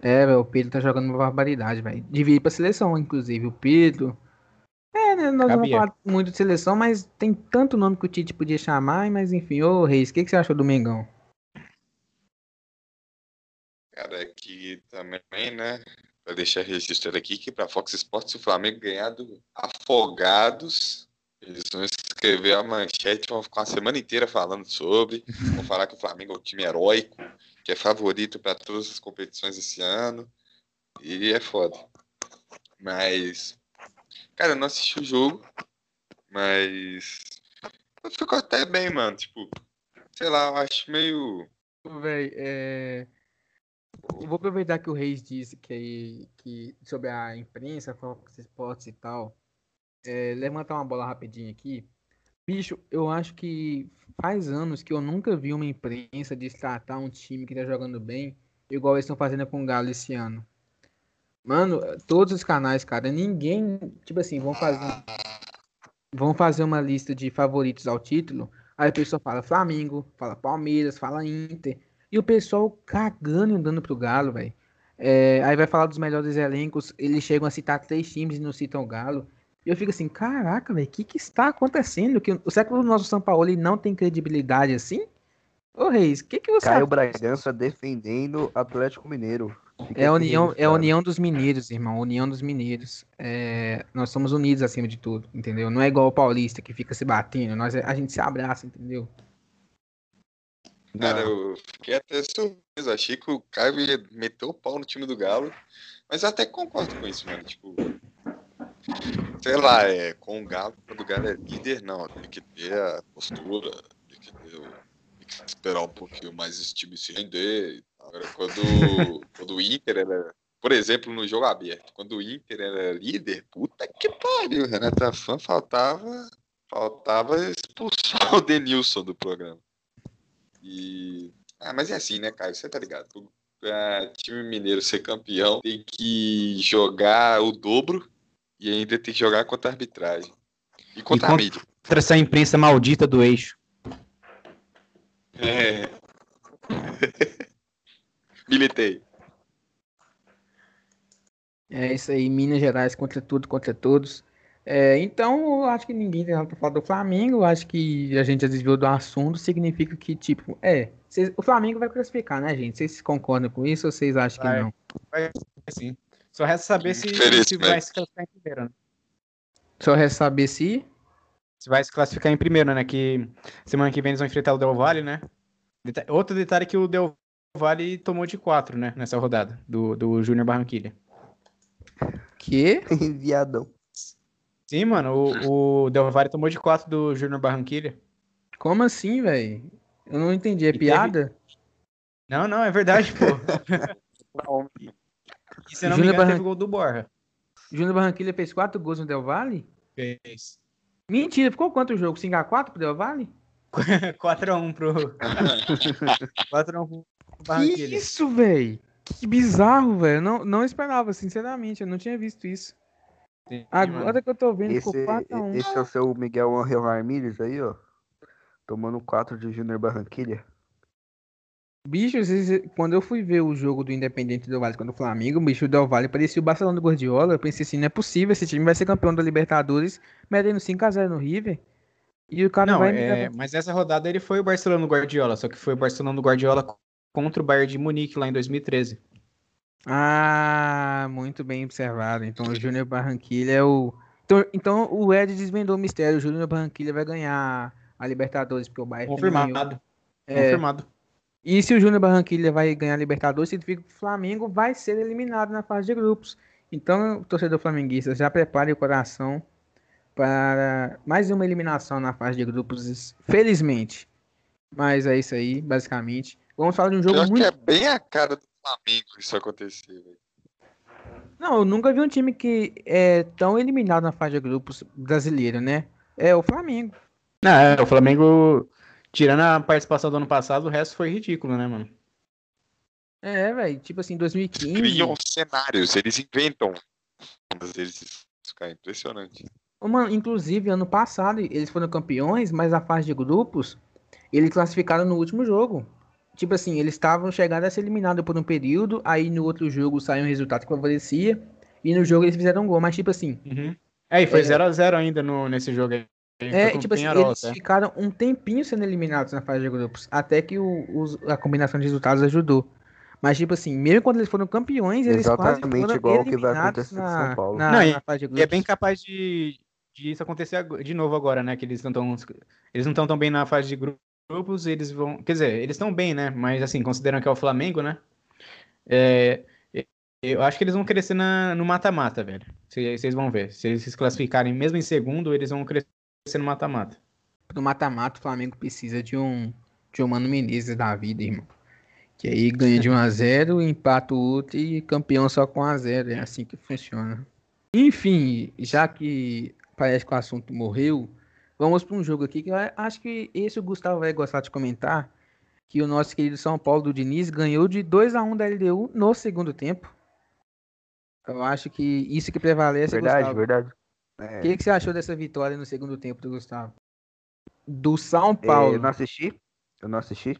É, véio, o Pedro tá jogando uma barbaridade, velho. Devia ir pra seleção, inclusive. O Pedro, é, né, nós Cabia. vamos falar muito de seleção, mas tem tanto nome que o Tite podia chamar, mas enfim, ô Reis, o que, que você achou do Mengão? Cara, é que também, né, para deixar registrado aqui, que para Fox Sports, se o Flamengo ganhar do Afogados, eles vão escrever a manchete, vão ficar uma semana inteira falando sobre, vão falar que o Flamengo é um time heróico, que é favorito para todas as competições esse ano, e é foda. Mas Cara, eu não assisti o jogo, mas. Ficou até bem, mano. Tipo, sei lá, eu acho meio. Véi, é. Eu vou aproveitar que o Reis disse que, que sobre a imprensa, Fox Sports e tal. É, levantar uma bola rapidinho aqui. Bicho, eu acho que faz anos que eu nunca vi uma imprensa destratar um time que tá jogando bem, igual eles estão fazendo com o Galo esse ano. Mano, todos os canais, cara, ninguém, tipo assim, vão fazer vão fazer uma lista de favoritos ao título. Aí a pessoa fala Flamengo, fala Palmeiras, fala Inter. E o pessoal cagando e andando pro Galo, velho. É, aí vai falar dos melhores elencos, eles chegam a citar três times e não citam o Galo. E eu fico assim, caraca, velho, o que que está acontecendo? Que o século do nosso São Paulo não tem credibilidade assim? Ô Reis, o que que você Caio Bragança defendendo Atlético Mineiro. É a união, é a união dos mineiros, irmão. União dos mineiros. É, nós somos unidos acima de tudo, entendeu? Não é igual o paulista que fica se batendo. Nós, a gente se abraça, entendeu? Cara, eu fiquei até surpreso. Achei que o Caio ia meter o pau no time do Galo. Mas eu até concordo com isso, mano. Tipo, sei lá, é, com o Galo, quando o Galo é líder, não. Tem que ter a postura, tem que, ter, que esperar um pouquinho mais esse time se render Agora, quando, quando o Inter era. Por exemplo, no jogo aberto, quando o Inter era líder, puta que pariu, Renata Fã faltava, faltava expulsar o Denilson do programa. E. Ah, mas é assim, né, Caio? Você tá ligado? Pra time mineiro ser campeão, tem que jogar o dobro e ainda tem que jogar contra a arbitragem. E contra e a mídia. Contra essa imprensa maldita do eixo. É, Militei. É isso aí, Minas Gerais contra tudo, contra todos. É, então, eu acho que ninguém tem nada pra falar do Flamengo. Eu acho que a gente já desviou do assunto. Significa que, tipo, é. Cês, o Flamengo vai classificar, né, gente? Vocês concordam com isso ou vocês acham que Vai. não? Vai sim. Só resta saber se, se vai se classificar em primeiro, né? Só resta saber se. Se vai se classificar em primeiro, né? Que semana que vem eles vão enfrentar o Del Valle, né? Deta- Outro detalhe é que o Del Valle tomou de 4, né? Nessa rodada, do, do Júnior Barranquilha. Que? Viadão. Sim, mano, o, o Del Valle tomou de 4 do Júnior Barranquilha. Como assim, velho? Eu não entendi. É teve- piada? Não, não, é verdade, pô. E se eu não me Júnior engano, Barran- teve gol do Borja. Júnior Barranquilla fez quatro gols no Del Valle? Fez. Mentira, ficou quanto o jogo? 5x4 pro Del Valle? 4x1 pro. 4x1 pro Que Barranquilha. isso, velho? Que bizarro, velho. Não, não esperava, sinceramente. Eu não tinha visto isso. Sim, Agora mano. que eu tô vendo, Esse, ficou 4x1. esse é o seu Miguel Angel Ramírez aí, ó. Tomando 4 de Júnior Barranquilha. Bicho, quando eu fui ver o jogo do Independente do Vale contra o Flamengo, o bicho do Del Valle parecia o Barcelona do Guardiola. Eu pensei assim, não é possível, esse time vai ser campeão da Libertadores, metendo 5x0 no River. E o cara Não, vai... é, mas essa rodada ele foi o Barcelona do Guardiola, só que foi o Barcelona do Guardiola contra o Bayern de Munique lá em 2013. Ah, muito bem observado. Então o Júnior Barranquilla é o... Então, então o Ed desvendou o mistério. O Júnior Barranquilla vai ganhar a Libertadores, porque o Bayern. Confirmado. É, Confirmado. E se o Júnior Barranquilla vai ganhar a Libertadores, significa que o Flamengo vai ser eliminado na fase de grupos. Então, torcedor flamenguista, já prepare o coração para mais uma eliminação na fase de grupos, felizmente. Mas é isso aí, basicamente. Vamos falar de um jogo Pior que muito. é bem a cara do Flamengo isso acontecer, velho. Não, eu nunca vi um time que é tão eliminado na fase de grupos brasileiro, né? É o Flamengo. Não, é, o Flamengo, tirando a participação do ano passado, o resto foi ridículo, né, mano? É, velho. Tipo assim, 2015. Criam cenários, eles inventam. Às vezes fica impressionante. Ô, Mano, inclusive, ano passado eles foram campeões, mas na fase de grupos, eles classificaram no último jogo. Tipo assim, eles estavam chegando a ser eliminados por um período, aí no outro jogo saiu um resultado que favorecia, e no jogo eles fizeram um gol, mas tipo assim, Uhum. É, e foi É. 0x0 ainda no, nesse jogo aí. É, tipo assim, Penharol, eles até. ficaram um tempinho sendo eliminados na fase de grupos, até que o, os- a combinação de resultados ajudou. Mas tipo assim, mesmo quando eles foram campeões, eles quase Exatamente foram igual o que vai eliminados acontecer com na, São Paulo. na, Não, na fase de E grupos. é bem capaz de, de isso acontecer de novo agora, né? Que eles não estão eles não estão tão bem na fase de grupos, eles vão, quer dizer, eles estão bem, né? Mas assim, considerando que é o Flamengo, né? É, e- eu acho que eles vão crescer na, no mata-mata, velho. Cê- Vocês vão ver. Se eles se classificarem mesmo em segundo, eles vão crescer no mata-mata. No mata-mata, o Flamengo precisa de um, de um Mano Menezes da vida, irmão. Que aí ganha de 1 a 0 empata o outro e campeão só com 1 a 0 É assim que funciona. Enfim, já que parece que o assunto morreu, vamos para um jogo aqui que eu acho que esse o Gustavo vai gostar de comentar. Que o nosso querido São Paulo do Diniz ganhou de 2 a 1 da LDU no segundo tempo. Eu acho que isso que prevalece, Verdade, Gustavo. verdade. O É, que, que você achou dessa vitória no segundo tempo do Gustavo? Do São é, Paulo. eu não assisti. Eu não assisti.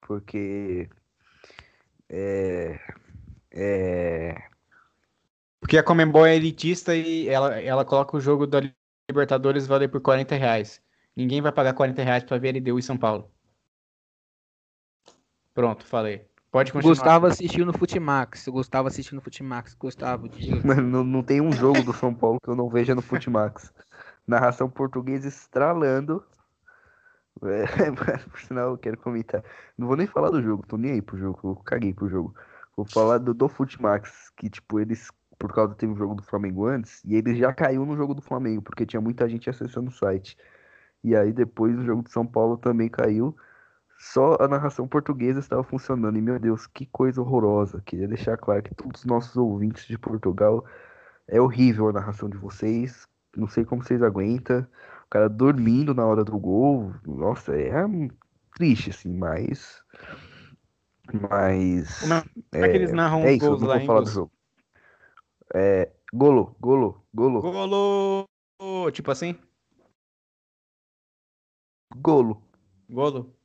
Porque. É. É. Porque a Comembol é elitista e ela, ela coloca o jogo da Libertadores valer por 40 reais. Ninguém vai pagar 40 reais pra ver LDU em São Paulo. Pronto, falei. Pode continuar. Gustavo assistiu no Futimax. Gustavo assistiu no Futimax. Gustavo. Mano, não, não tem um jogo do São Paulo que eu não veja no Futimax. Narração portuguesa estralando. É, por sinal, eu quero comentar. Não vou nem falar do jogo, tô nem aí pro jogo, eu caguei pro jogo. Vou falar do, do Futimax, que tipo, eles, por causa teve o jogo do Flamengo antes, e eles já caiu no jogo do Flamengo, porque tinha muita gente acessando o site. E aí depois o jogo de São Paulo também caiu. Só a narração portuguesa estava funcionando. E meu Deus, que coisa horrorosa. Queria deixar claro que todos os nossos ouvintes de Portugal é horrível a narração de vocês. Não sei como vocês aguentam. O cara dormindo na hora do gol. Nossa, é triste, assim, mas. Mas. Como é que eles narram É isso, gols não lá vou falar do jogo. É. Golo, golo, golo, Golo! Tipo assim? golo. Golo.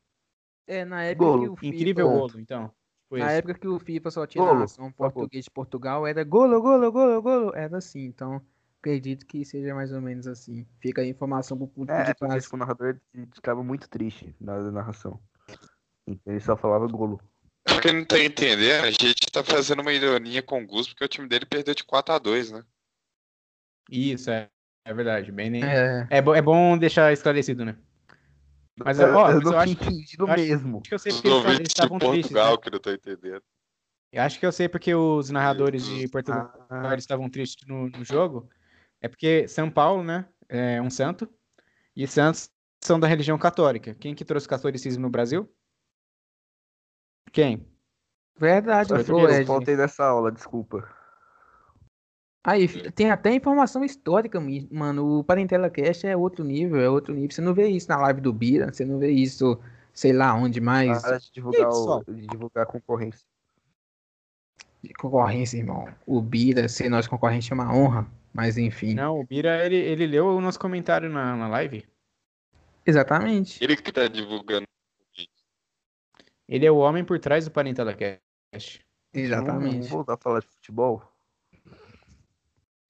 É, na época golo. que o FIFA... Incrível golo, então. Foi na época que o FIFA só tinha golo. nação português de Portugal, era golo, golo, golo, golo. Era assim, então acredito que seja mais ou menos assim. Fica a informação pro público é, de porque, tipo, o narrador ficava muito triste na narração. Ele só falava golo. Pra quem não tá entendendo, a gente tá fazendo uma ironia com o Gus porque o time dele perdeu de 4 a 2 né? Isso, é. É verdade. Bem, nem... é. É, bo é bom deixar esclarecido, né? Mas, ó, eu, eu, eu acho entendido eu mesmo. Acho que eu sei porque eles, eles estavam tristes. Né? que não tô entendendo. Eu acho que eu sei porque os narradores de Portugal ah. estavam tristes no, no, jogo. É porque São Paulo, né? É um santo. E santos são da religião católica. Quem que trouxe o catolicismo no Brasil? Quem? Verdade, eu, eu faltei dessa aula, desculpa. Aí, tem até informação histórica, mano. O Parentela Cast é outro nível, é outro nível. Você não vê isso na live do Bira, você não vê isso, sei lá, onde mais. Para de divulgar, o, de divulgar a concorrência. De concorrência, irmão. O Bira ser nosso concorrente é uma honra, mas enfim. Não, o Bira, ele, ele leu o nosso comentário na, na live. Exatamente. Ele que tá divulgando. Ele é o homem por trás do Parentela Cast. Exatamente. Vamos voltar a falar de futebol?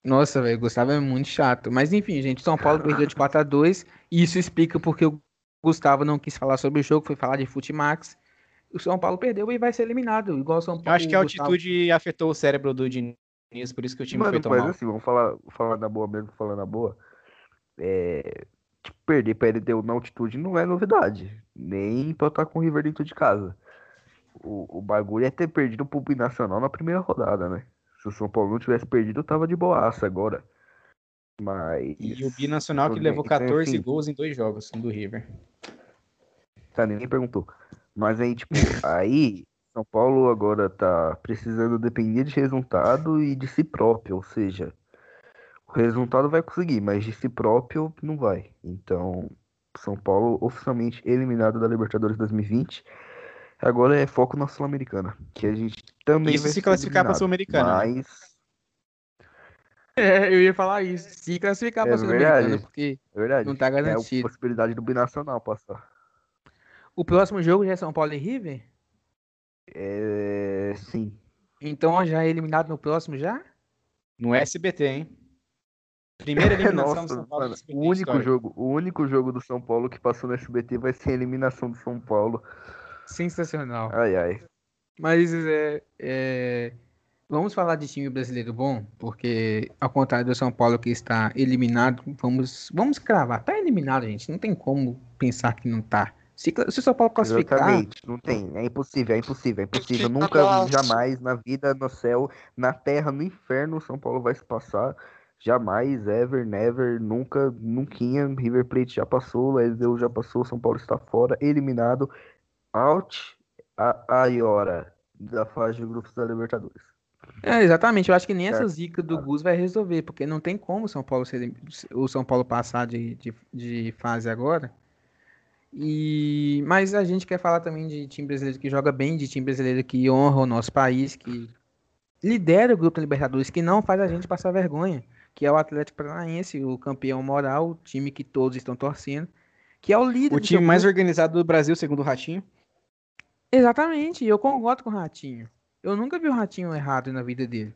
Nossa, velho, Gustavo é muito chato. Mas enfim, gente, São Paulo perdeu de 4 a 2 e isso explica porque o Gustavo não quis falar sobre o jogo, foi falar de Futimax. O São Paulo perdeu e vai ser eliminado, igual o São Paulo. Eu acho que a Gustavo... altitude afetou o cérebro do Diniz, por isso que o time Mano, foi tão mas mal. assim, vamos falar, falar na boa mesmo, falando na boa. É, tipo, perder perdeu na altitude não é novidade. Nem pra estar com o River dentro de casa. O, o bagulho é ter perdido pro Binacional na primeira rodada, né? Se o São Paulo não tivesse perdido, tava de boaça agora. Mas. E o Binacional que levou 14 então, gols em dois jogos do River. Tá, ninguém perguntou. Mas aí, tipo, aí São Paulo agora tá precisando depender de resultado e de si próprio, ou seja, o resultado vai conseguir, mas de si próprio não vai. Então, São Paulo oficialmente eliminado da Libertadores 2020 Agora é foco na Sul-Americana, que a gente também isso vai se classificar para Sul-Americana. Mas é, eu ia falar isso. Se classificar para é Sul-Americana, porque é verdade. não tá garantido. É a possibilidade do binacional passar. O próximo jogo já é São Paulo e River? É, sim. Então já é eliminado no próximo já? No SBT, hein? Primeira eliminação Nossa, do São Paulo. Mano, o único jogo, o único jogo do São Paulo que passou no SBT vai ser a eliminação do São Paulo. Sensacional. Ai, ai. Mas é, é, vamos falar de time brasileiro bom, porque ao contrário do São Paulo que está eliminado, vamos, vamos cravar. Tá eliminado, gente. Não tem como pensar que não tá. Se, se o São Paulo classificar. Exatamente, não tem. É impossível, é impossível, é impossível. Nunca, jamais, na vida, no céu, na terra, no inferno, o São Paulo vai se passar. Jamais, ever, never, nunca, nunca. River Plate já passou, Leseu já passou, São Paulo está fora, eliminado out a Iora da fase de grupos da Libertadores. É, exatamente. Eu acho que nem essa zica do Gus vai resolver, porque não tem como o São Paulo ser, o São Paulo passar de, de, de, fase agora. E mas a gente quer falar também de time brasileiro que joga bem, de time brasileiro que honra o nosso país, que lidera o grupo da Libertadores, que não faz a gente passar vergonha, que é o Atlético Paranaense, o campeão moral, o time que todos estão torcendo, que é o líder. O time mais organizado do Brasil, segundo o Ratinho. Exatamente, eu concordo com o Ratinho. Eu nunca vi o Ratinho errado na vida dele.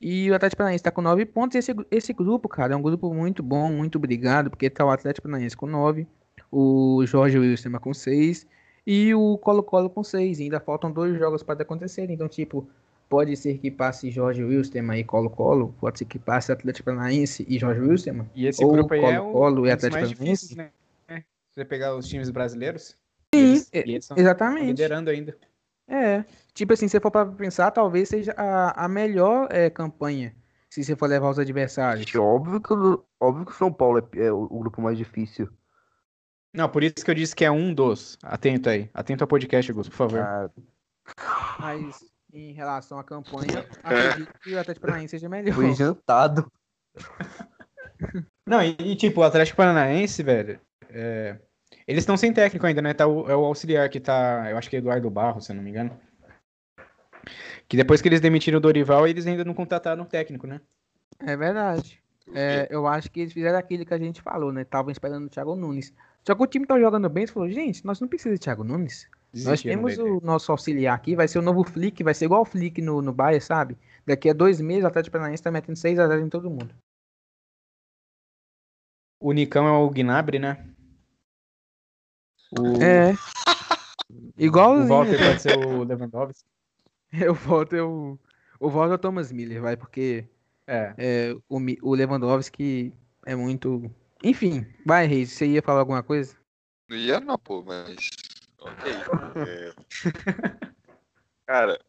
E o Atlético Paranaense está com 9 pontos. Esse, esse grupo, cara, é um grupo muito bom, muito obrigado, porque tá o Atlético Paranaense com 9, o Jorge Wilson com 6 e o Colo-Colo com 6. Ainda faltam dois jogos para acontecer. Então, tipo, pode ser que passe Jorge Wilson e Colo-Colo, pode ser que passe Atlético Paranaense e Jorge Wilson. E esse ou grupo aí Colo -Colo é o, e Atlético mais Paranaense. Difícil, né? Se você pegar os times brasileiros. Sim, eles, exatamente. Liderando ainda. É. Tipo assim, se for para pensar, talvez seja a, a melhor é, campanha. Se você for levar os adversários. Óbvio que, óbvio que o São Paulo é, é o, o grupo mais difícil. Não, por isso que eu disse que é um dos. Atento aí. Atento ao podcast, Gus, por favor. Ah. Mas em relação à campanha, acredito que o Atlético Paranaense seja melhor. Fui jantado. Não, e, e, tipo, o Atlético Paranaense, velho, é, eles estão sem técnico ainda, né? Tá o, é o auxiliar que tá. Eu acho que é Eduardo Barros, se eu não me engano. Que depois que eles demitiram o Dorival, eles ainda não contrataram o técnico, né? É verdade. É, eu acho que eles fizeram aquilo que a gente falou, né? Estavam esperando o Thiago Nunes. Só que o time tá jogando bem, você falou, gente, nós não precisamos de Thiago Nunes. Nós temos o nosso auxiliar aqui, vai ser o novo Flick, vai ser igual o Flick no, no Bayern, sabe? Daqui a dois meses o Atlético Paranaense tá metendo 6 a 0 em todo mundo. O Nicão é o Gnabry, né? O... É. Igualzinho. O Walter pode ser o Lewandowski. Eu volto, eu... O Walter é o Thomas Miller, vai, porque é. é o, o Lewandowski é muito... Enfim, vai, Reis, você ia falar alguma coisa? Não ia não, pô, mas Ok. É... Cara,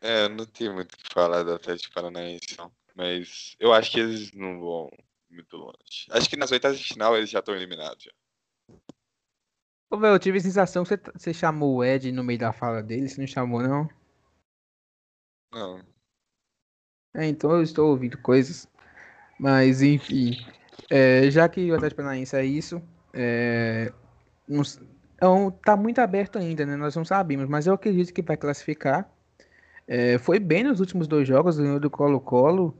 é, não tem muito o que falar do Atlético Paranaense, não. Mas eu acho que eles não vão muito longe. Acho que nas oitavas de final eles já estão eliminados. Já. Ô, velho, eu tive a sensação que você, você chamou o Ed no meio da fala dele. Você não chamou, não? Não. É, então eu estou ouvindo coisas. Mas, enfim. É, já que o Atlético Paranaense é isso, é, não, então, tá muito aberto ainda, né? Nós não sabemos, mas eu acredito que vai classificar. É, foi bem nos últimos dois jogos, ganhou do Colo-Colo.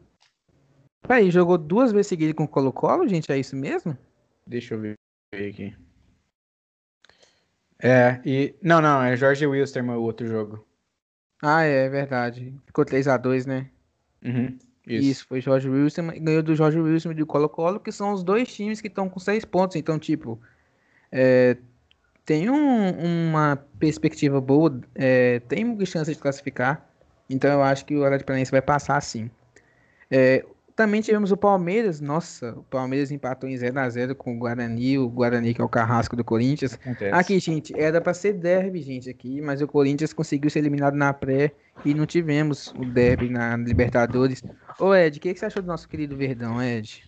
Peraí, jogou duas vezes seguidas com o Colo-Colo, gente? É isso mesmo? Deixa eu ver aqui. É, e. Não, não, é Jorge Wilstermann o outro jogo. Ah, é, é verdade. Ficou 3x2, né? Uhum, isso. isso. foi Jorge Wilstermann. Ganhou do Jorge Wilstermann e do Colo-Colo, que são os dois times que estão com seis pontos. Então, tipo, é, tem um, uma perspectiva boa, é, tem chance de classificar. Então eu acho que o Atlético Paranaense vai passar sim. É, também tivemos o Palmeiras, nossa, o Palmeiras empatou em 0x0 com o Guarani, o Guarani que é o carrasco do Corinthians. Acontece. Aqui, gente, era para ser derby, gente, aqui, mas o Corinthians conseguiu ser eliminado na pré e não tivemos o derby na Libertadores. Ô Ed, o que, que você achou do nosso querido Verdão, Ed?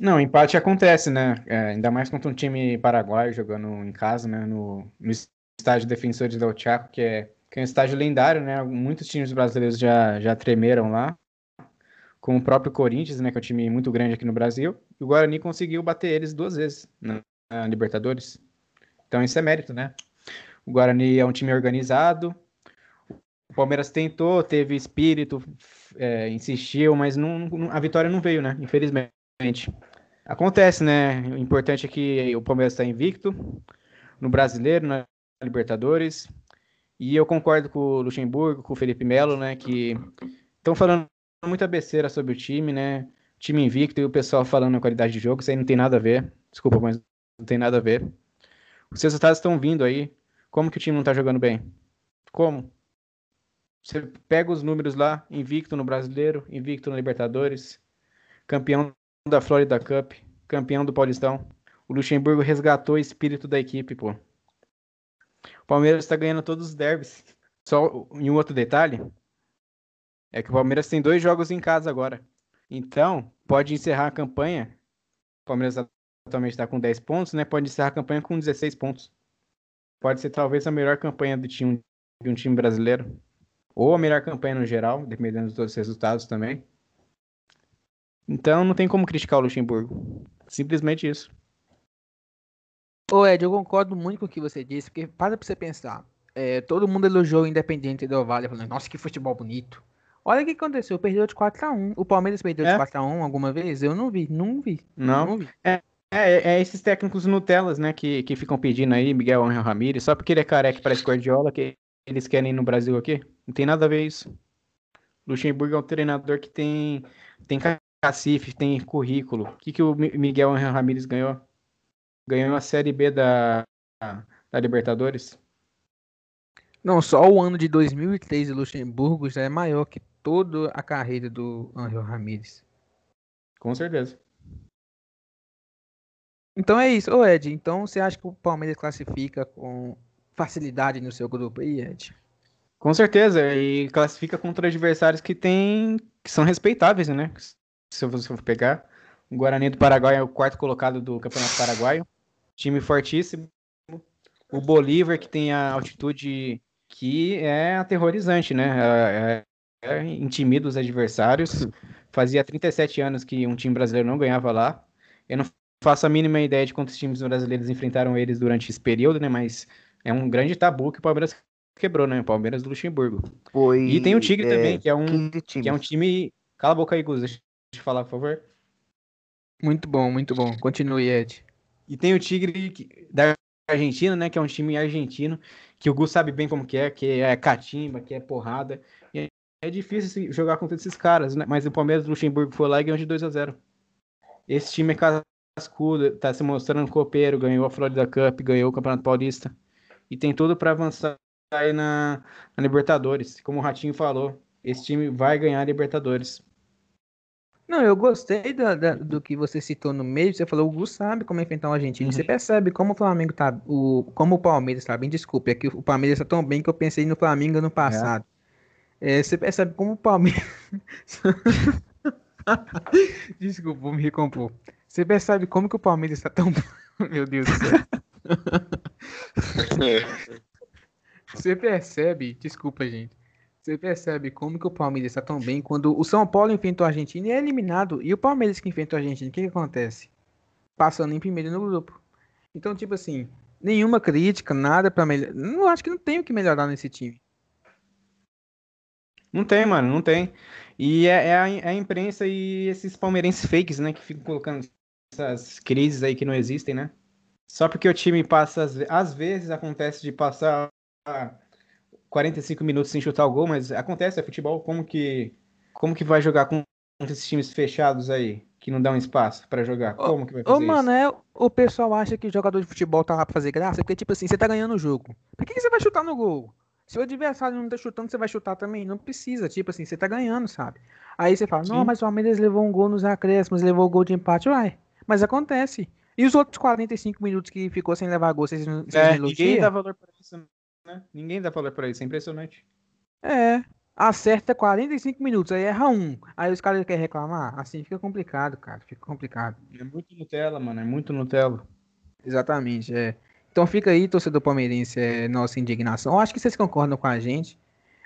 Não, empate acontece, né? É, ainda mais contra um time paraguaio jogando em casa, né? No, no estádio Defensores del Chaco, que é, que é um estádio lendário, né? Muitos times brasileiros já, já tremeram lá. Com o próprio Corinthians, né? Que é um time muito grande aqui no Brasil. O Guarani conseguiu bater eles duas vezes na, na Libertadores. Então isso é mérito, né? O Guarani é um time organizado. O Palmeiras tentou, teve espírito, é, insistiu, mas não, a vitória não veio, né? Infelizmente. Acontece, né? O importante é que o Palmeiras está invicto no Brasileiro, na Libertadores. E eu concordo com o Luxemburgo, com o Felipe Melo, né? Que estão falando muita besteira sobre o time, né? Time invicto e o pessoal falando a qualidade de jogo. Isso aí não tem nada a ver. Desculpa, mas não tem nada a ver. Os resultados estão vindo aí. Como que o time não está jogando bem? Como? Você pega os números lá, invicto no Brasileiro, invicto na Libertadores, campeão da Florida Cup, campeão do Paulistão. O Luxemburgo resgatou o espírito da equipe, pô. O Palmeiras está ganhando todos os derbys. Só em um outro detalhe é que o Palmeiras tem dois jogos em casa agora. Então, pode encerrar a campanha. O Palmeiras atualmente está com 10 pontos, né? Pode encerrar a campanha com 16 pontos. Pode ser talvez a melhor campanha do time, de um time brasileiro. Ou a melhor campanha no geral, dependendo dos resultados também. Então não tem como criticar o Luxemburgo. Simplesmente isso. Ô Ed, eu concordo muito com o que você disse, porque para pra você pensar. É, todo mundo elogiou o Independente do Vale, falando, nossa, que futebol bonito. Olha o que aconteceu, perdeu de 4x1. O Palmeiras perdeu é. de 4x1 alguma vez? Eu não vi, não vi. Não, não vi. É, é, é, esses técnicos Nutelas, né, que, que ficam pedindo aí, Miguel Angel Ramírez, só porque ele é careca para parece Guardiola, que eles querem ir no Brasil aqui. Não tem nada a ver isso. Luxemburgo é um treinador que tem, tem Cacife, tem currículo. O que, que o Miguel Ramírez ganhou? Ganhou a Série B da, da Libertadores. Não, só o ano de 2003 de Luxemburgo já é maior que toda a carreira do Angel Ramírez. Com certeza. Então é isso. Ô Ed, então você acha que o Palmeiras classifica com facilidade no seu grupo aí, Ed? Com certeza, e classifica contra adversários que tem que são respeitáveis, né? se você for pegar. O Guarani do Paraguai é o quarto colocado do Campeonato Paraguaio. Time fortíssimo. O Bolívar, que tem a altitude que é aterrorizante, né? Intimida os adversários. Fazia 37 anos que um time brasileiro não ganhava lá. Eu não faço a mínima ideia de quantos times brasileiros enfrentaram eles durante esse período, né? Mas é um grande tabu que o Palmeiras quebrou, né? O Palmeiras do Luxemburgo. Foi, e tem o Tigre é, também, que é um, que é um time. Cala a boca aí, Gus de falar, por favor? Muito bom, muito bom. Continue, Ed. E tem o Tigre da Argentina, né? Que é um time argentino, que o Gus sabe bem como que é, que é catimba, que é porrada. É difícil jogar contra esses caras, né? Mas o Palmeiras do Luxemburgo foi lá e ganhou de 2 a 0 Esse time é cascudo, tá se mostrando copeiro, ganhou a Florida Cup, ganhou o Campeonato Paulista. E tem tudo para avançar aí na, na Libertadores. Como o Ratinho falou, esse time vai ganhar a Libertadores. Não, eu gostei da, do que você citou no meio. Você falou, o Gus sabe como enfrentar o argentino. Uhum. Você percebe como o Flamengo tá. O, como o Palmeiras tá bem. Desculpe, é que o Palmeiras tá tão bem que eu pensei no Flamengo no passado. É. É, você percebe como o Palmeiras. Desculpa, vou me recompor. Você percebe como que o Palmeiras está tão. Meu Deus do céu. Você percebe, desculpa, gente. Você percebe como que o Palmeiras está tão bem quando o São Paulo enfrentou a Argentina e é eliminado. E o Palmeiras que enfrentou a Argentina, o que, que acontece? Passando em primeiro no grupo. Então, tipo assim, nenhuma crítica, nada para melhorar. Não acho que não tem o que melhorar nesse time. Não tem, mano, não tem. E é, é, a, é, a, imprensa e esses palmeirenses fakes, né, que ficam colocando essas crises aí que não existem, né? Só porque o time passa, às vezes acontece de passar 45 minutos sem chutar o gol, mas acontece, é futebol. Como que, como que vai jogar com esses times fechados aí, que não dão espaço para jogar? Como que vai fazer Ô, mano, é, o pessoal acha que jogador de futebol tá lá pra fazer graça, porque, tipo assim, você tá ganhando o jogo. Por que, que você vai chutar no gol? Se o adversário não tá chutando, você vai chutar também? Não precisa, tipo assim, você tá ganhando, sabe? Aí você fala, Sim. não, mas o Palmeiras levou um gol nos acréscimos, levou o gol de empate, uai. Mas acontece. E os outros 45 minutos que ficou sem levar gol, vocês, vocês é, Ninguém dá valor pra isso, né? Ninguém dá valor pra isso, é impressionante. É, acerta 45 minutos, aí erra um. Aí os caras querem reclamar. Assim fica complicado, cara. Fica complicado. É muito Nutella, mano. É muito Nutella. Exatamente, é. Então fica aí, torcedor palmeirense, é nossa indignação. Eu acho que vocês concordam com a gente.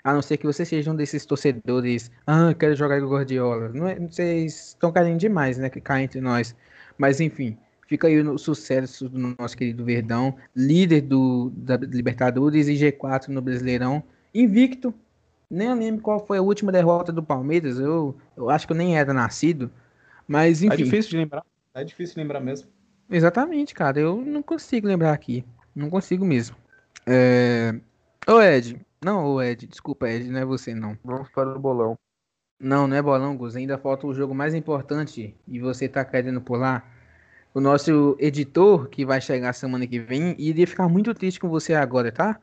A não ser que vocês sejam desses torcedores. Ah, quero jogar com o Guardiola. Não é, vocês estão caindo demais, né? Que cai entre nós. Mas enfim. Fica aí o sucesso do nosso querido Verdão, líder do, da Libertadores e G4 no Brasileirão, invicto. Nem lembro qual foi a última derrota do Palmeiras, eu, eu acho que eu nem era nascido, mas é enfim. É difícil de lembrar, é difícil de lembrar mesmo. Exatamente, cara, eu não consigo lembrar aqui, não consigo mesmo. É... Ô Ed, não, ô Ed, desculpa Ed, não é você não. Vamos para o bolão. Não, não é bolão, Gus, ainda falta o jogo mais importante e você tá querendo pular o nosso editor, que vai chegar semana que vem, iria ficar muito triste com você agora, tá?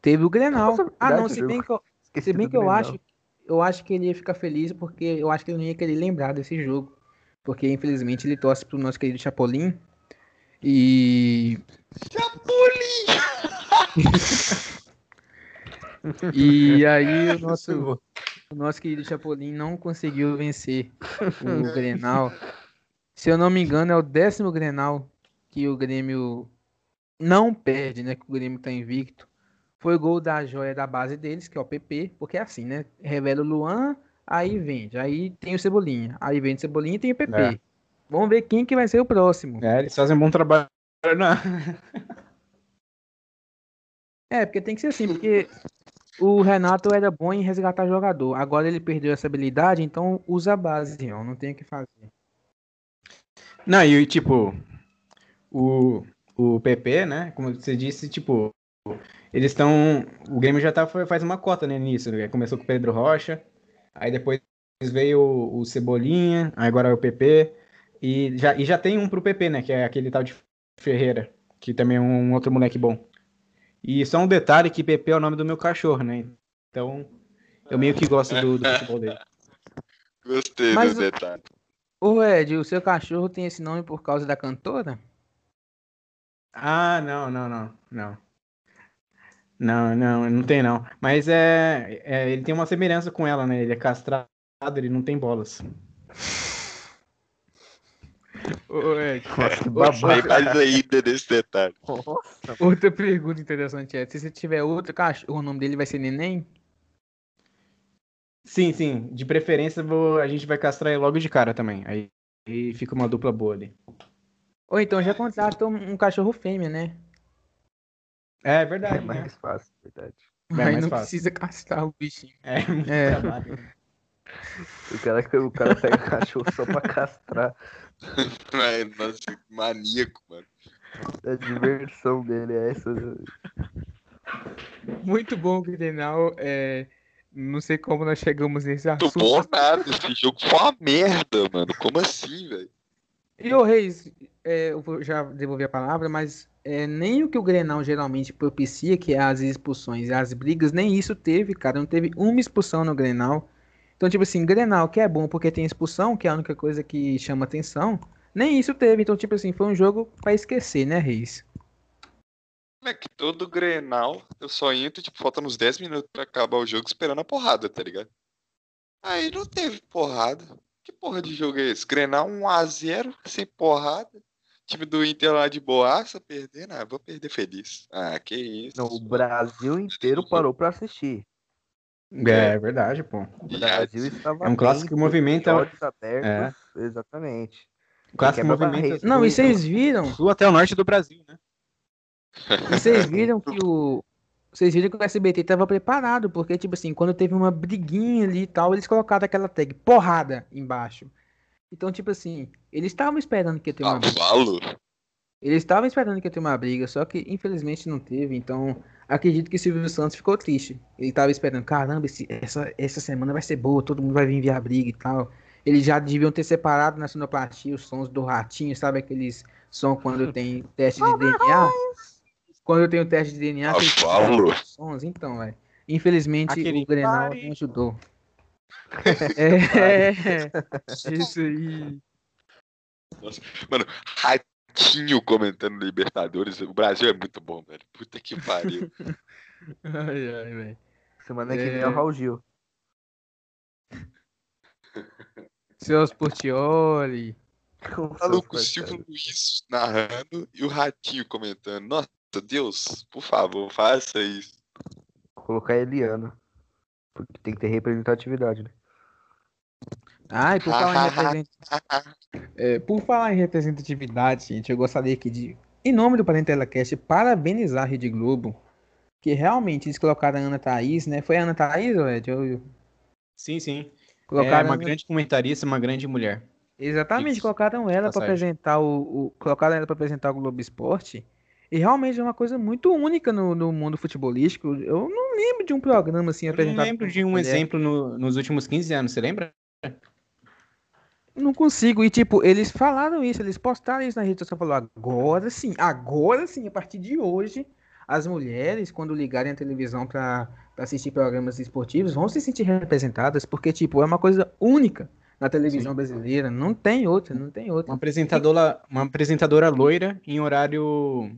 Teve o Grenal. Nossa, ah, não, se bem que eu, se bem que eu acho, eu acho que ele ia ficar feliz porque eu acho que ele não ia querer lembrar desse jogo. Porque, infelizmente, ele torce pro nosso querido Chapolin. E. Chapolin! e aí o nosso, o nosso querido Chapolin não conseguiu vencer o Grenal. Se eu não me engano, é o décimo Grenal que o Grêmio não perde, né? Que o Grêmio tá invicto. Foi gol da joia da base deles, que é o PP, porque é assim, né? Revela o Luan, aí vende. Aí tem o Cebolinha. Aí vende o Cebolinha e tem o PP. É. Vamos ver quem que vai ser o próximo. É, eles fazem um bom trabalho. Não. É, porque tem que ser assim, porque o Renato era bom em resgatar jogador. Agora ele perdeu essa habilidade, então usa a base, ó, não tem o que fazer. Não, e tipo, o, o PP, né? Como você disse, tipo, eles estão. O Grêmio já tá, faz uma cota né, nisso. Né? Começou com o Pedro Rocha, aí depois veio o, o Cebolinha, agora é o PP. E já, e já tem um pro PP, né? Que é aquele tal de Ferreira, que também é um outro moleque bom. E só um detalhe que PP é o nome do meu cachorro, né? Então, eu meio que gosto do, do futebol dele. Gostei Mas, do detalhe. Ô Ed, o seu cachorro tem esse nome por causa da cantora? Ah, não, não, não, não. Não, não, não tem não. Mas é, é, ele tem uma semelhança com ela, né? Ele é castrado, ele não tem bolas. Ô, Ed, Nossa, mais ainda nesse detalhe. Nossa. Outra pergunta interessante é, se você tiver outro cachorro, o nome dele vai ser Neném? Sim, sim. De preferência, vou, a gente vai castrar ele logo de cara também. Aí, aí fica uma dupla boa ali. Ou então já contrata um, um cachorro fêmea, né? É verdade. É mais né? fácil, verdade. É Mas não fácil. precisa castrar o bichinho. É, é. trabalho. O cara, o cara pega cachorro só pra castrar. É, nossa, maníaco, mano. A diversão dele é essa. né? Muito bom, Grenal. É... Não sei como nós chegamos nesse Muito assunto. bom nada. Esse jogo foi uma merda, mano. Como assim, velho? E o Reis, é, eu vou já devolver a palavra, mas é, nem o que o Grenal geralmente propicia, que é as expulsões e as brigas, nem isso teve, cara. Não teve uma expulsão no Grenal. Então, tipo assim, Grenal, que é bom porque tem expulsão, que é a única coisa que chama atenção, nem isso teve. Então, tipo assim, foi um jogo pra esquecer, né, Reis? É que todo Grenal, eu só entro, tipo, faltando uns 10 minutos pra acabar o jogo esperando a porrada, tá ligado? Aí não teve porrada. Que porra de jogo é esse? Grenal 1x0, sem porrada. Time do Inter lá de boaça, perdendo. Ah, vou perder feliz. Ah, que isso. Não, o Brasil inteiro parou pra assistir. É verdade, pô. O E Brasil estava É um clássico que movimenta- olhos abertos, Exatamente. O clássico barreira. Não, e vocês viram? Sul até o norte do Brasil, né? E vocês viram que o. Vocês viram que o SBT tava preparado, porque, tipo assim, quando teve uma briguinha ali e tal, eles colocaram aquela tag porrada embaixo. Então, tipo assim, eles estavam esperando que ia ter uma briga. Cavalo? Eles estavam esperando que ia ter uma briga, só que infelizmente não teve. Então, acredito que o Silvio Santos ficou triste. Ele tava esperando, caramba, esse- essa, essa semana vai ser boa, todo mundo vai vir ver a briga e tal. Eles já deviam ter separado na sonoplastia os sons do ratinho, sabe aqueles sons quando tem teste de DNA? Quando tem o teste de DNA, tem Cavalo? os sons, então, velho. Infelizmente Aquele o Grenal não ajudou. É, isso aí. Mano, Ratinho comentando Libertadores. O Brasil é muito bom, velho. Puta que pariu. Ai, ai, velho. Semana que É. vem é o Raul Gil. Seus Portioli. O maluco Silvio Luiz narrando e o Ratinho comentando. Nossa, Deus, por favor, faça isso. Colocar a Eliana. Porque tem que ter representatividade, né? Ai, por falar em representatividade. por falar em representatividade, gente, eu gostaria aqui de, em nome do Parentela Cast, parabenizar a Rede Globo. Que realmente eles colocaram a Ana Thaís, né? Foi a Ana Thaís, ou Ed? Eu- Sim, sim. É Colocaram uma a Ana- grande comentarista, uma grande mulher. Exatamente, Isso. colocaram ela para apresentar o, o- colocaram ela para apresentar o Globo Esporte. E realmente é uma coisa muito única no, no mundo futebolístico. Eu não lembro de um programa assim Eu não apresentado lembro por de um mulher. exemplo no- nos últimos 15 anos, você lembra? Não consigo. E, tipo, eles falaram isso, eles postaram isso na rede social. Falaram, agora sim, agora sim, a partir de hoje, as mulheres, quando ligarem a televisão para assistir programas esportivos, vão se sentir representadas, porque, tipo, é uma coisa única na televisão brasileira. Não tem outra, não tem outra. Uma apresentadora, uma apresentadora loira em horário.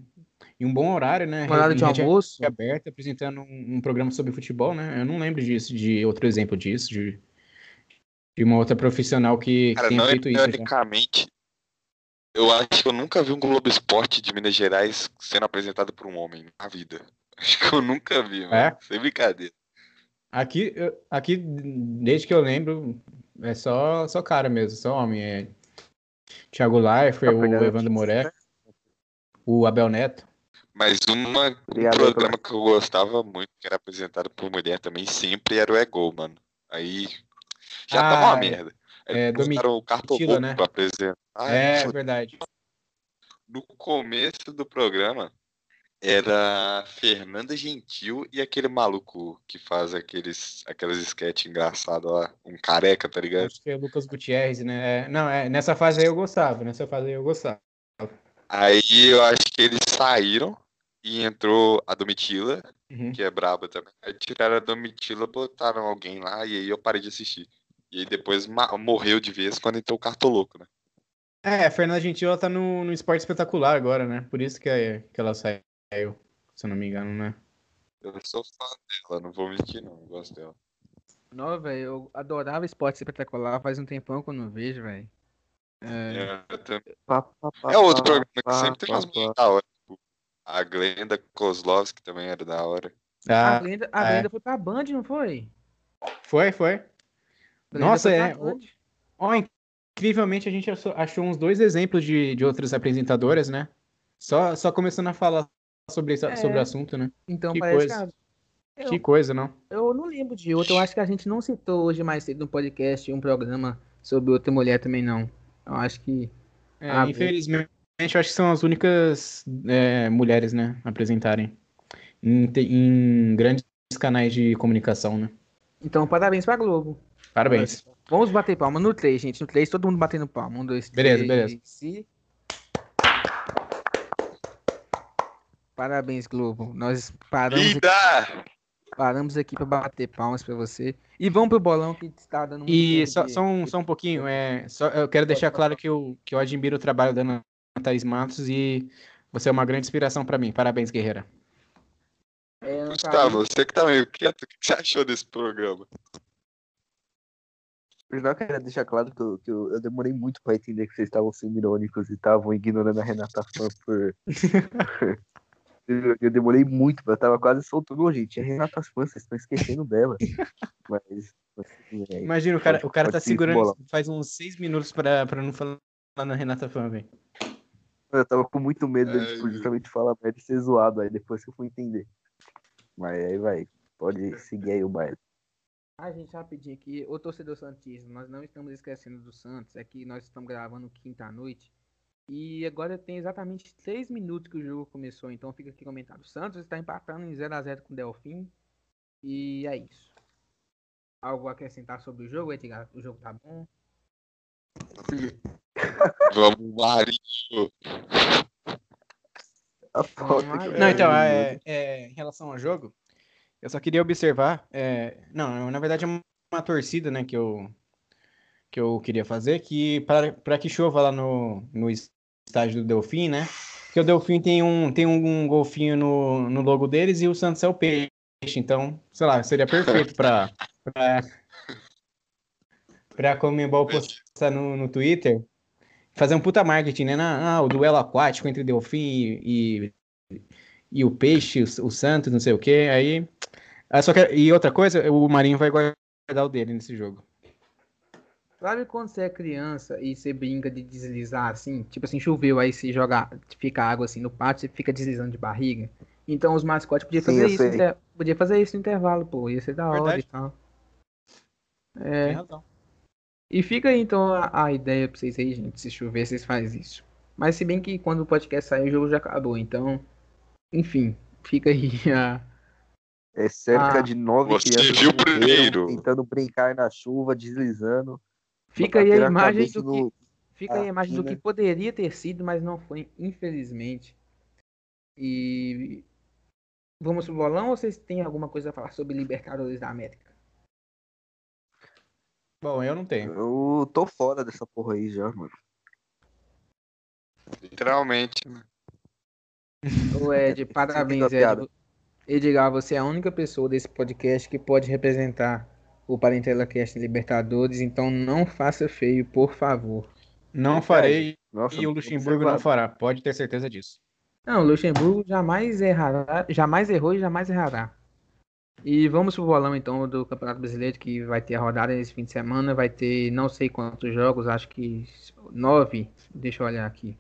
Em um bom horário, né? Um horário de almoço. aberta, apresentando um, um programa sobre futebol, né? Eu não lembro disso, de outro exemplo disso, de, de uma outra profissional que, que Cara, tenha não feito isso. já. ironicamente, eu acho que eu nunca vi um Globo Esporte de Minas Gerais sendo apresentado por um homem na vida. Acho que eu nunca vi, mano. É? Sem brincadeira. Aqui, aqui, desde que eu lembro, é só, só cara mesmo, só homem. É Thiago Leifert, Tá o Evandro Moré, né? o Abel Neto. Mas uma, um programa que eu gostava muito, que era apresentado por mulher também, sempre era o Egol, mano. Aí já Ah, tava uma merda. Aí é, botaram o Domitila, né? pra apresentar. é, Aí, verdade. no começo do programa era Fernanda Gentil e aquele maluco que faz aqueles aquelas sketches engraçadas lá, um careca, tá ligado? Acho que é o Lucas Gutierrez, né? É, não, é, nessa fase aí eu gostava, nessa fase aí eu gostava. Aí eu acho que eles saíram e entrou a Domitila, Uhum. que é braba também. Aí tiraram a Domitila, botaram alguém lá e aí eu parei de assistir. E aí depois morreu de vez quando entrou o Cartoloco, né? É, a Fernanda Gentil ela tá no, no esporte espetacular agora, né? Por isso que, é- que ela saiu, se eu não me engano, né? Eu sou fã dela, não vou mentir não, eu gosto dela. Não, velho, eu adorava esporte espetacular, faz um tempão que eu não vejo, velho. É, pá, É outro programa que sempre tem umas mulheres da hora. tipo, A Glenda Kozlovski também era da hora. A Ah, Glenda, a é. Glenda foi pra Band, não foi? foi, foi. Nossa, é. Ó, incrivelmente a gente achou, uns dois exemplos de, de outras apresentadoras, né? Só, só começando a falar sobre, É. sobre o assunto, né? Então que parece coisa. que a- Que coisa, não? Eu não lembro de outro. Eu acho que a gente não citou hoje mais cedo no podcast um programa sobre outra mulher também, não. Eu acho que. É, Ah, infelizmente, eu acho que são as únicas é, mulheres, né, apresentarem em, em, grandes canais de comunicação, né? Então, parabéns pra Globo. Parabéns. Vamos bater palma no 3, gente. No 3, todo mundo batendo palma. Um, dois, beleza, três. Beleza, Parabéns, Globo. Nós paramos. Linda! Aqui, paramos aqui para bater palmas para você. E vamos pro bolão que está dando muito E só, só, um, só um pouquinho. É, só, eu quero deixar claro que eu, que eu admiro o trabalho da Ana Thaís Matos e você é uma grande inspiração para mim. Parabéns, guerreira. É, Gustavo, você que tá meio quieto, o que você achou desse programa? Primeiro eu quero deixar claro que, eu, que eu, eu, demorei muito pra entender que vocês estavam sendo irônicos e estavam ignorando a Renata Fã por. eu, eu, demorei muito, eu tava quase soltando, gente. A Renata Fã, vocês estão esquecendo dela. Mas. Assim, é, Imagina, o cara, pode, o cara tá segurando faz uns seis minutos pra, pra não falar na Renata Fã, velho. Eu tava com muito medo de tipo, justamente falar merda e ser zoado aí depois que eu fui entender. Mas aí vai, pode seguir aí o baile. A gente, rapidinho aqui, o torcedor Santista, nós não estamos esquecendo do Santos, é que nós estamos gravando quinta-noite. E agora tem exatamente 3 minutos que o jogo começou, então fica aqui comentado. O Santos está empatando em 0x0 com o Delfim. E é isso. Algo a acrescentar sobre o jogo, Edgar? O jogo tá bom? Vamos, Marinho! Não, então, é, é, em relação ao jogo, eu só queria observar. É, não, na verdade é uma torcida, né, que eu, que eu queria fazer, que para que chova lá no, no estádio do Delfim, né? Que o Delfim tem um, tem um golfinho no, no logo deles e o Santos é o peixe. Então, sei lá, seria perfeito para para Comembol postar no, no Twitter, fazer um puta marketing, né? Ah, o duelo aquático entre Delfim e, e, e o Peixe, o, o, Santos, não sei o que. Aí ah, só que, e outra coisa, o Marinho vai guardar o dele nesse jogo. Sabe quando você é criança e você brinca de deslizar assim? Tipo assim, choveu, aí se joga, fica água assim no pátio, você fica deslizando de barriga. Então os mascotes podiam fazer Sim, isso. Inter... Podia fazer isso no intervalo, pô. Ia ser da hora Verdade. e tal. É. E fica aí então a, a, ideia pra vocês aí, gente. Se chover, vocês fazem isso. Mas se bem que quando o podcast sair, o jogo já acabou. Então, enfim, fica aí a é cerca ah, de nove você crianças viu primeiro. tentando brincar na chuva, deslizando. Fica aí a imagem do no... que fica ah, aí a imagem do que poderia ter sido, mas não foi, infelizmente. E vamos pro bolão ou vocês têm alguma coisa a falar sobre Libertadores da América? Bom, eu não tenho. Eu tô fora dessa porra aí já, mano. Literalmente, né? Ô Ed, parabéns, Ed. Edgar, você é a única pessoa desse podcast que pode representar o Parentela Cast Libertadores, então não faça feio, por favor. Não farei Nossa, e o Luxemburgo não fará, pode ter certeza disso. Não, o Luxemburgo jamais errará, jamais errou e jamais errará. E vamos pro bolão então do Campeonato Brasileiro, que vai ter a rodada esse fim de semana, vai ter não sei quantos jogos, acho que nove, deixa eu olhar aqui.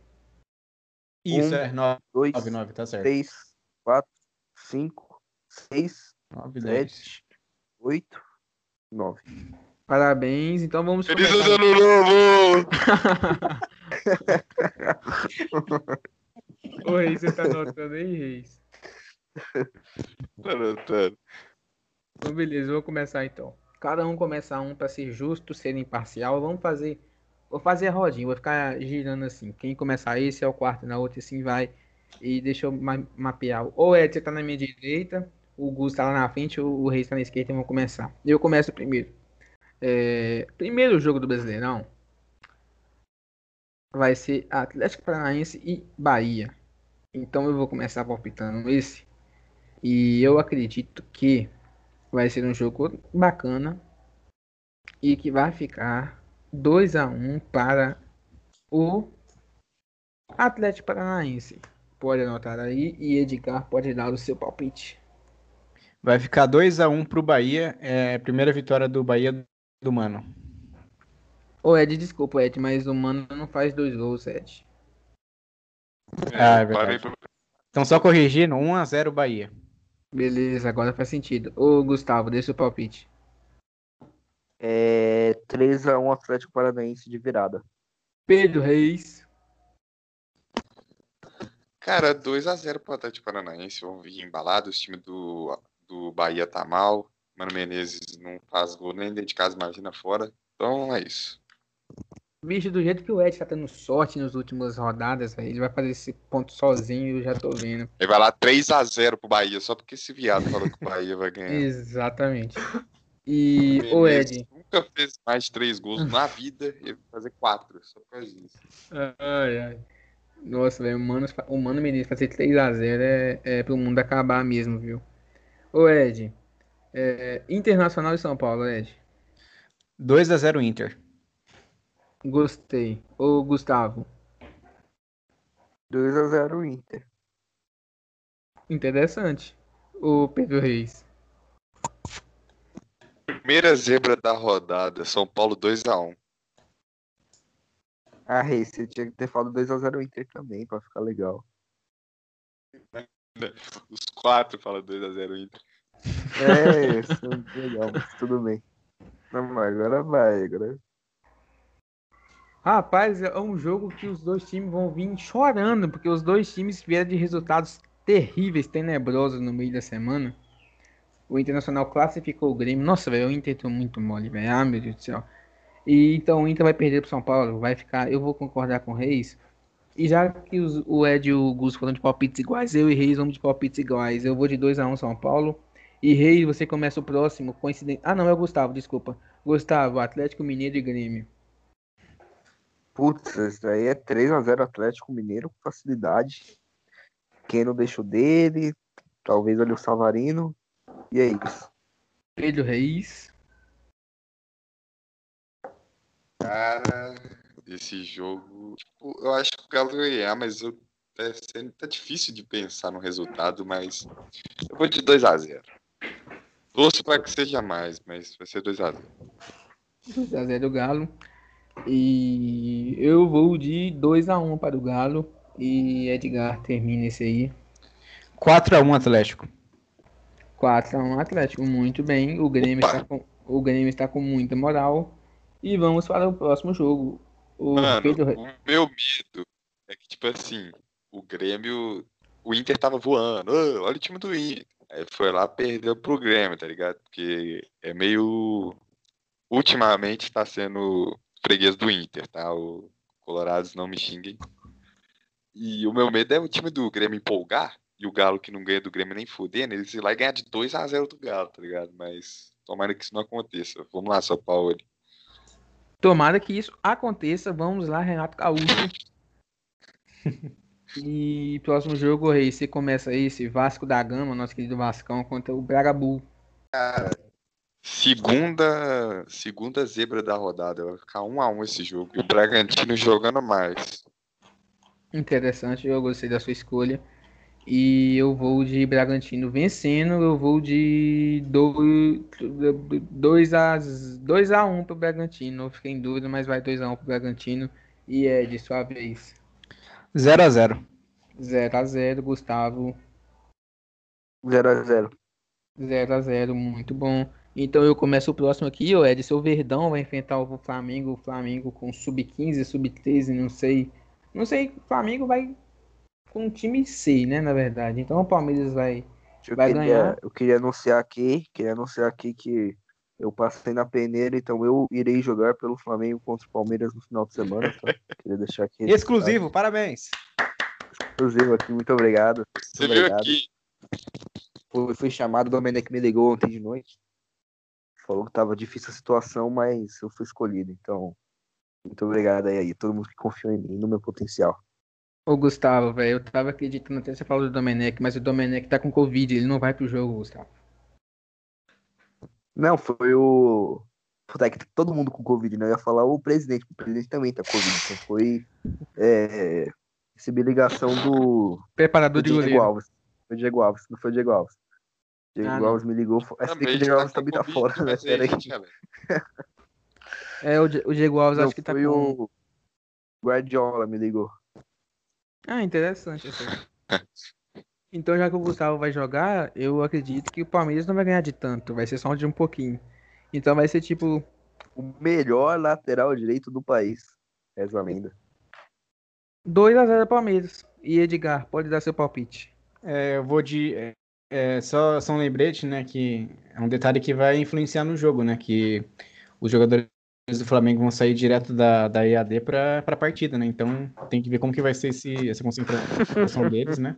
Isso, um, é, nove, dois, nove, nove, tá certo. Três, quatro, 5, 6, 7, 8, 9. Parabéns, então vamos Feliz começar. ano novo! Ô Reis, você tá anotando aí, Reis? Tá anotando. Então beleza, vou começar então. Cada um começa um para ser justo, ser imparcial. Vamos fazer. Vou fazer a rodinha, vou ficar girando assim. Quem começar esse é o quarto, na outra assim vai. E deixa eu ma mapear. Ou Edson tá na minha direita, o Gus tá lá na frente, o, o Reis tá na esquerda e vamos começar. Eu começo primeiro. É, primeiro jogo do Brasileirão vai ser Atlético Paranaense e Bahia. Então eu vou começar palpitando esse. E eu acredito que vai ser um jogo bacana e que vai ficar 2 a 1 para o Atlético Paranaense pode anotar aí e Edgar pode dar o seu palpite. Vai ficar 2 a 1 um pro Bahia, é primeira vitória do Bahia do Mano. Ô Ed, desculpa Ed, mas o Mano não faz dois gols, Ed. ah, é verdade. Então só corrigindo, 1 a 0 Bahia. Beleza, agora faz sentido. Ô Gustavo, deixa o palpite. É 3 a 1 Atlético Paranaense de virada. Pedro Reis. Cara, 2x0 pro Atlético Paranaense. Vão vir embalados. O time do, do Bahia tá mal. Mano Menezes não faz gol nem dentro de casa, imagina fora. Então é isso. Bicho, do jeito que o Ed tá tendo sorte nas últimas rodadas, véio, ele vai fazer esse ponto sozinho, eu já tô vendo. Ele vai lá 3x0 pro Bahia, só porque esse viado falou que o Bahia vai ganhar. Exatamente. E o Ed. Nunca fez mais de 3 gols na vida, ele vai fazer 4, só por causa disso. Ai, ai. Nossa, velho, o Mano, o Mano Menezes fazer 3x0 é, é pro mundo acabar mesmo, viu? Ô Ed, é, Internacional e São Paulo, Ed. 2x0 Inter. Gostei. Ô, Gustavo. 2x0 Inter. Interessante. O Pedro Reis. Primeira zebra da rodada, São Paulo 2x1. Ah, Reis, você tinha que ter falado 2x0 Inter também, pra ficar legal. Os quatro falam 2x0 Inter. É, isso é muito legal, mas tudo bem. Não, agora vai, agora Rapaz, é um jogo que os dois times vão vir chorando, porque os dois times vieram de resultados terríveis, tenebrosos no meio da semana. O Internacional classificou o Grêmio. Nossa, velho, o Inter tá muito mole, velho. Ah, meu Deus do céu. E então o Inter vai perder pro São Paulo, vai ficar. Eu vou concordar com o Reis. E já que os, o Ed e o Gus foram de palpites iguais, eu e Reis vamos de palpites iguais. Eu vou de 2x1 um São Paulo. E Reis, você começa o próximo, coincidente. Ah, não, é o Gustavo, desculpa. Gustavo, Atlético Mineiro e Grêmio. Putz, isso aí é 3x0 Atlético Mineiro com facilidade. Quem não deixou dele, talvez ali o Savarino. E é isso. Pedro Reis. Cara, esse jogo. Tipo, eu acho que o Galo vai ganhar, mas eu, é, tá difícil de pensar no resultado, mas eu vou de 2x0. Torço para que seja mais, mas vai ser 2x0. 2x0 o Galo. E eu vou de 2x1 para o Galo. E Edgar termina esse aí. 4x1 Atlético. 4x1 Atlético, muito bem. O Grêmio, está com, o Grêmio está com muita moral. E vamos para o próximo jogo. O Mano, Pedro... o meu medo é que, tipo assim, o Grêmio. O Inter tava voando. Oh, olha o time do Inter. Aí foi lá, perdeu pro Grêmio, tá ligado? Porque é meio. Ultimamente tá sendo freguês do Inter, tá? O Colorados não me xinguem. E o meu medo é o time do Grêmio empolgar e o Galo que não ganha do Grêmio nem fudendo, eles ir lá e ganhar de 2 a 0 do Galo, tá ligado? Mas tomara que isso não aconteça. Vamos lá, São Paulo. Tomara que isso aconteça. Vamos lá, Renato Gaúcho. e próximo jogo, Rei, você começa aí, esse Vasco da Gama, nosso querido Vascão, contra o Bragabu. Cara, Segunda, segunda zebra da rodada. Vai ficar um a um esse jogo. E o Bragantino jogando mais. Interessante, eu gostei da sua escolha. E eu vou de Bragantino vencendo. Eu vou de 2 a 2 a 1 pro Bragantino. Não fiquei em dúvida, mas vai 2 a 1 pro Bragantino. E é de sua vez. 0 a 0. 0 a 0, Gustavo. 0 a 0. 0 a 0, muito bom. Então eu começo o próximo aqui, o Ed, seu Verdão vai enfrentar o Flamengo, o Flamengo com sub-15, sub-13, não sei. Não sei, o Flamengo vai com time C, né, na verdade. Então o Palmeiras vai, eu vai queria, ganhar. Eu queria anunciar aqui, queria anunciar aqui que eu passei na peneira, então eu irei jogar pelo Flamengo contra o Palmeiras no final de semana, tá? Queria deixar aqui. Exclusivo, parabéns. Exclusivo aqui, muito obrigado. Muito Você obrigado. viu aqui? Fui, fui chamado, o Domenech me ligou ontem de noite. Falou que tava difícil a situação, mas eu fui escolhido. Então, muito obrigado aí, aí todo mundo que confiou em mim, no meu potencial. Ô Gustavo, velho, eu tava acreditando até você falou do Domenech, mas o Domenech tá com Covid, ele não vai pro jogo, Gustavo. Não, foi o. Puta, é que tá todo mundo com Covid, né? Eu ia falar o presidente, o presidente também tá com Covid. Então foi. É, recebi ligação do. Preparador do de Diego goleiro. Alves. Foi o Diego Alves, não foi o Diego Alves. Diego Ah, não. Alves me ligou. É, se bem que o Também Diego tá Alves com também tá fora, né? mas Pera aí. aí, galera. É, o, Di- o Diego Alves Não, acho que tá foi com. o Guardiola me ligou. Ah, interessante. Então, já que o Gustavo vai jogar, eu acredito que o Palmeiras não vai ganhar de tanto, vai ser só de um pouquinho. Então vai ser tipo. O melhor lateral direito do país. Reza a lenda. 2x0 Palmeiras. E Edgar, pode dar seu palpite. É, eu vou de. É, é, só, só um lembrete, né? Que é um detalhe que vai influenciar no jogo, né? Que os jogadores do Flamengo vão sair direto da, da EAD para a partida, né? Então tem que ver como que vai ser esse, essa concentração deles, né?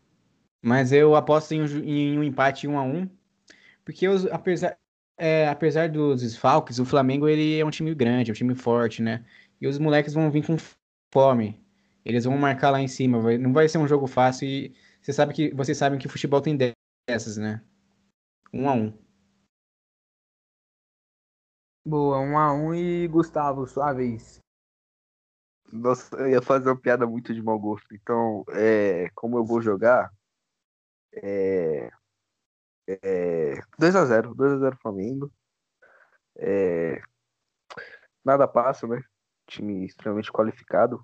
Mas eu aposto em, em um empate 1 a 1 porque os, apesar, é, apesar dos desfalques, o Flamengo ele é um time grande, é um time forte, né? E os moleques vão vir com fome. Eles vão marcar lá em cima. Vai, não vai ser um jogo fácil e você sabe que, vocês sabem que o futebol tem dessas, né? Um a um. Boa, um a um e Gustavo, sua vez. Nossa, eu ia fazer uma piada muito de mau gosto. Então, é, como eu vou jogar, é, é, 2x0, 2x0 Flamengo. É, nada passa, né? Time extremamente qualificado.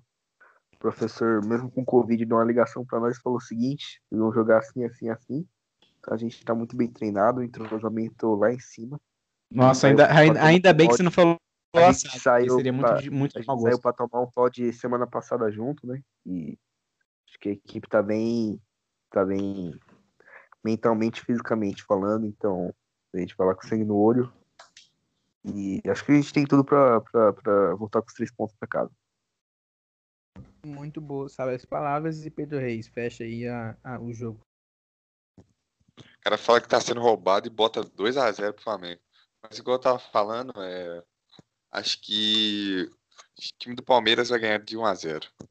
O professor, mesmo com Covid, deu uma ligação para nós e falou o seguinte: eles vão jogar assim, assim, assim. A gente está muito bem treinado, o entrosamento lá em cima. Nossa, ainda, ainda, ainda bem que você não falou a gente saiu seria muito, pra, muito a gente saiu para tomar um pod semana passada junto, né? E acho que a equipe tá bem, tá bem mentalmente, fisicamente falando, então a gente vai lá com sangue no olho. E acho que a gente tem tudo pra, pra, pra voltar com os três pontos pra casa. Muito boa, sabe as palavras e Pedro Reis, fecha aí a, a, o jogo. O cara fala que tá sendo roubado e bota 2 a 0 pro Flamengo. Mas igual eu tava falando, é... acho que o time do Palmeiras vai ganhar de 1 a 0 Do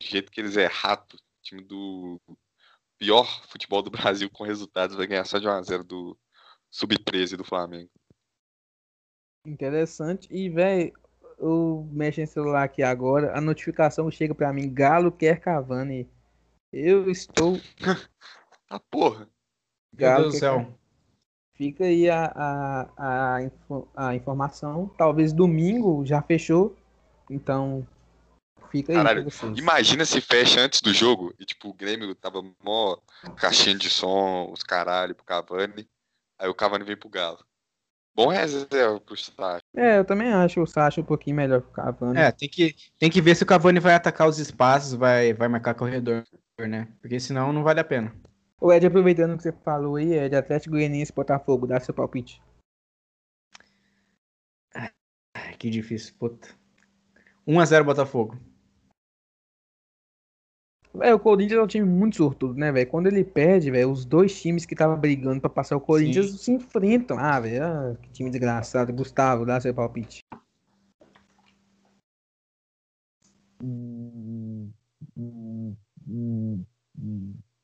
jeito que eles é rato, o time do pior futebol do Brasil com resultados vai ganhar só de 1x0 do Sub-13 do Flamengo. Interessante. E, velho, eu mexo em celular aqui agora, a notificação chega para mim, Galo quer Cavani. Eu estou... ah, porra! Galo Meu Deus do céu. Fica aí a, a, a, a informação. Talvez domingo já fechou. Então, Fica Caralho, imagina se fecha antes do jogo e, tipo, o Grêmio tava mó caixinha de som, os caralho pro Cavani. Aí o Cavani vem pro Galo. Bom reserva pro Sacha. É, eu também acho o Sacha um pouquinho melhor que o Cavani. É, tem que, tem que ver se o Cavani vai atacar os espaços, vai, vai marcar corredor, né? Porque senão não vale a pena. O Ed, aproveitando o que você falou aí, é de Atlético Goianiense Botafogo, dá seu palpite. Ai, que difícil, puta. 1x0 Botafogo. É, o Corinthians é um time muito sortudo, né, velho? Quando ele perde, velho, os dois times que estavam brigando para passar o Corinthians Sim. se enfrentam. Ah, velho, ah, que time desgraçado. Gustavo, dá seu palpite.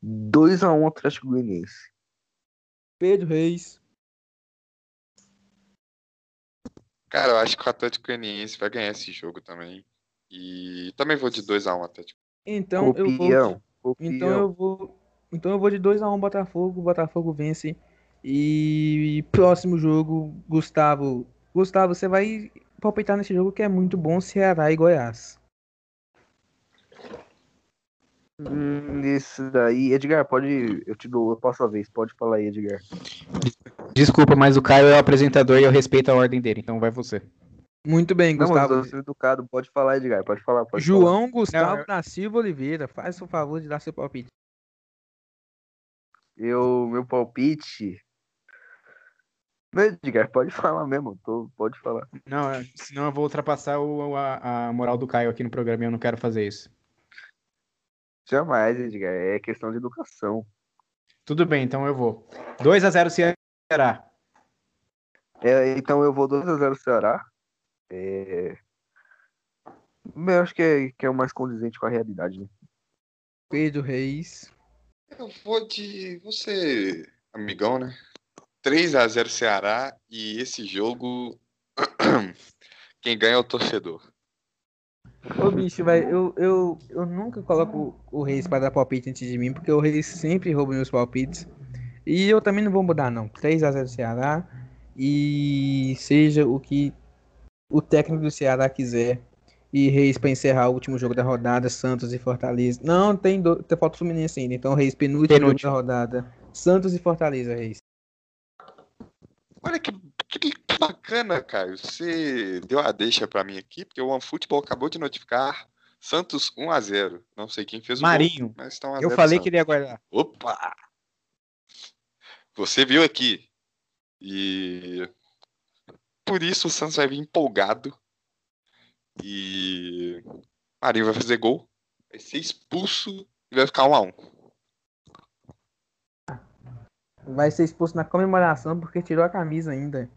2x1 um, Atlético Goianiense. Pedro Reis. Cara, eu acho que o Atlético Goianiense vai ganhar esse jogo também. E também vou de 2x1 um Atlético. Então eu vou. Então eu vou. Então eu vou de 2 a 1 um Botafogo, Botafogo vence. E próximo jogo, Gustavo. Gustavo, você vai palpitar nesse jogo que é muito bom, Ceará e Goiás. Hum, isso daí, Edgar, pode. Eu te dou, eu passo a vez, pode falar aí, Edgar. Desculpa, mas o Caio é o apresentador e eu respeito a ordem dele, então vai você. Muito bem, Gustavo. Não, eu educado, pode falar, Edgar, pode falar. Pode João falar. Gustavo Não, da Silva Oliveira, faz o favor de dar seu palpite. Eu, meu palpite. Edgar, pode falar mesmo, tô, pode falar. Não, é, senão eu vou ultrapassar o, a, a moral do Caio aqui no programa e eu não quero fazer isso. Jamais, Edgar, é questão de educação. Tudo bem, então eu vou. 2 a 0 Ceará. É, então eu vou 2 a 0 Ceará. É... Eu acho que é, que é o mais condizente com a realidade, né? Pedro Reis. Eu vou de você, amigão, né? 3 a 0 Ceará e esse jogo quem ganha é o torcedor. Ô bicho, vai, eu, eu, eu nunca coloco o Reis para dar palpite antes de mim, porque o Reis sempre rouba meus palpites. E eu também não vou mudar, não. 3 a 0 Ceará. E seja o que o técnico do Ceará quiser e Reis para encerrar o último jogo da rodada, Santos e Fortaleza. Não, tem, do... tem falta Fluminense ainda, então Reis, penúltimo, penúltimo. jogo da rodada. Santos e Fortaleza, Reis. Olha que, que bacana, Caio. Você deu a deixa para mim aqui, porque o OneFootball acabou de notificar Santos 1x0. Não sei quem fez o Marinho. gol, mas tá 1 a Eu 0 falei Santos. que ele ia guardar. Opa! Você viu aqui. E por isso o Santos vai vir empolgado. E Marinho vai fazer gol. Vai ser expulso e vai ficar 1 a 1 Vai ser expulso na comemoração porque tirou a camisa ainda.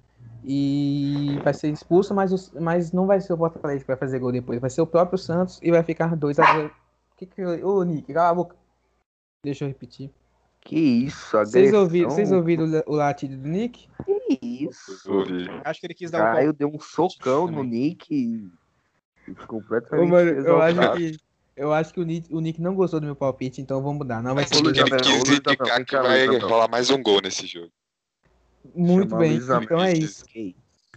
E vai ser expulso, mas, os- mas não vai ser o Fortaleza que vai fazer gol depois. Vai ser o próprio Santos e vai ficar 2x0. Que que eu- Ô, Nick, cala a boca. Deixa eu repetir. Que isso, Vocês agressão. ouviram, vocês ouviram o la- o latido do Nick? Que isso. Acho que ele quis dar um Caio deu um socão no. Nick e e Ô, completamente mano, eu acho que, eu acho que o, Nick, o Nick não gostou do meu palpite, então vamos mudar. Não vai ser Ele Abel, zero. quis indicar que vai rolar mais um gol nesse jogo. Muito Chama bem, então é isso.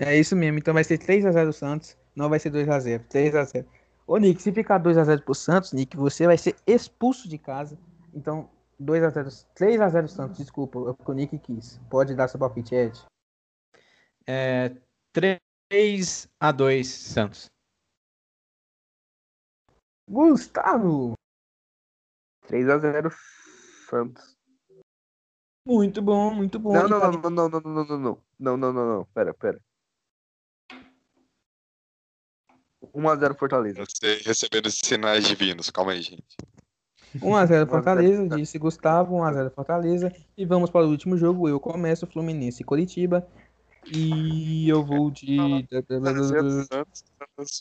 É isso mesmo. Então vai ser 3x0 Santos, não vai ser 2x0. 3x0. Ô, Nick, se ficar 2x0 pro Santos, Nick, você vai ser expulso de casa. Então, 2x0. 3x0 Santos, desculpa, é porque o Nick quis. Pode dar seu palpite, Ed. É, 3 a 2 Santos. Gustavo! 3x0 Santos. Muito bom, muito bom. Não, E não, não, não, não, não, não, não, não. Não, não, não, não. Pera, pera. 1x0 Fortaleza. Você recebendo esses sinais divinos. Calma aí, gente. 1x0 Fortaleza, Fortaleza. disse Gustavo, 1x0 Fortaleza. E vamos para o último jogo. Eu começo, Fluminense e Coritiba. E eu vou de. 1x0 Santos,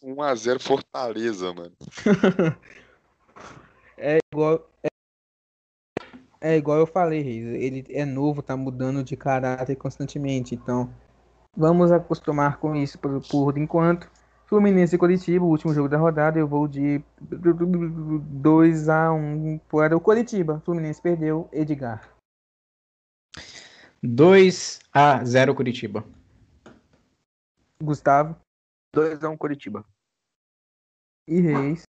1x0 Fortaleza, mano. igual, é, é igual eu falei, Reis. Ele é novo, tá mudando de caráter constantemente. Então, vamos acostumar com isso por, por enquanto. Fluminense e Coritiba, o último jogo da rodada, eu vou de 2x1 para o Coritiba. Fluminense perdeu, Edgar. 2 a 0 Curitiba. Gustavo 2x1 Curitiba. e Reis.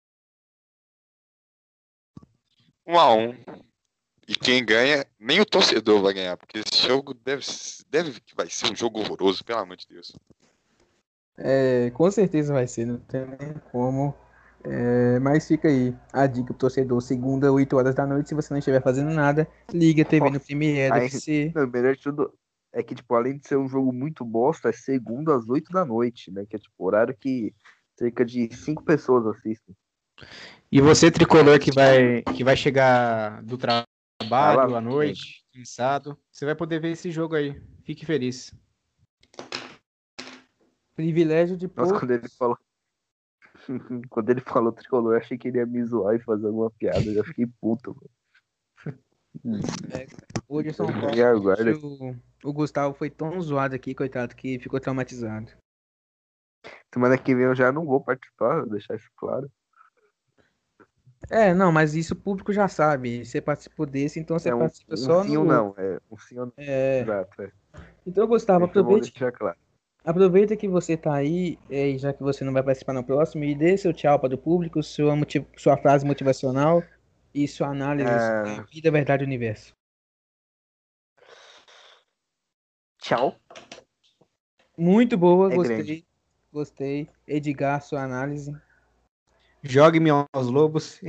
1x1. E quem ganha, nem o torcedor vai ganhar, porque esse jogo deve, deve que vai ser um jogo horroroso, pelo amor de Deus. É, com certeza vai ser, não tem nem como. É, mas fica aí a dica pro torcedor. Segunda, 8 horas da noite, se você não estiver fazendo nada, liga a TV no Premiere Aí- FC. Não, melhor de tudo é que, tipo, além de ser um jogo muito bosta, é segunda às 8 da noite, né? Que é, tipo, horário que cerca de 5 pessoas assistem. E você, tricolor, que vai, que vai chegar do tra- trabalho à noite, cansado, você vai poder ver esse jogo aí. Fique feliz. Privilégio de Nossa, pouco. quando ele falou. quando ele falou tricolor, eu achei que ele ia me zoar e fazer alguma piada. Eu já fiquei puto, mano. Hoje São Paulo. E agora? O, o Gustavo foi tão zoado aqui, coitado, que ficou traumatizado. Semana que vem eu já não vou participar, vou deixar isso claro. É, não, mas isso o público já sabe. Você participou desse, então você é um, participa um só sim no. ou não. É um sim ou não. É, Exato. É. então, Gustavo, aproveite claro. Aproveita que você tá aí, é, já que você não vai participar no próximo, e dê seu tchau para o público, sua, motiv- sua frase motivacional e sua análise É. sobre vida, verdade e universo. Tchau. Muito boa, É gostei. grande. Gostei. Edgar, sua análise. Jogue-me aos lobos.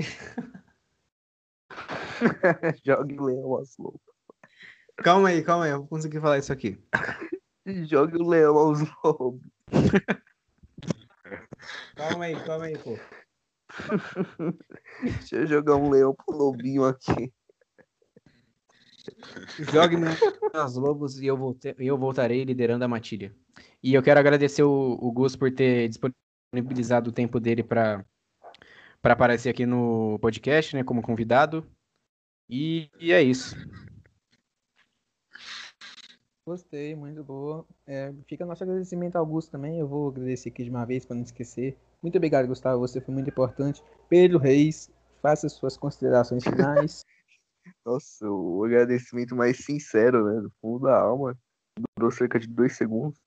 Jogue o leão aos lobos. calma aí, calma aí, eu vou conseguir falar isso aqui. Jogue o leão aos lobos. Calma aí, calma aí, pô. Deixa eu jogar um leão pro lobinho aqui. Jogue-me aos lobos e eu, volte- eu voltarei liderando a matilha. E eu quero agradecer o, o Gus por ter disponibilizado o tempo dele para para aparecer aqui no podcast, né, como convidado. E, e é isso. Gostei, muito boa. É, fica nosso agradecimento ao Augusto também. Eu vou agradecer aqui de uma vez para não esquecer. Muito obrigado, Gustavo. Você foi muito importante. Pedro Reis, faça suas considerações finais. Nossa, o agradecimento mais sincero, né? Do fundo da alma. Durou cerca de dois segundos.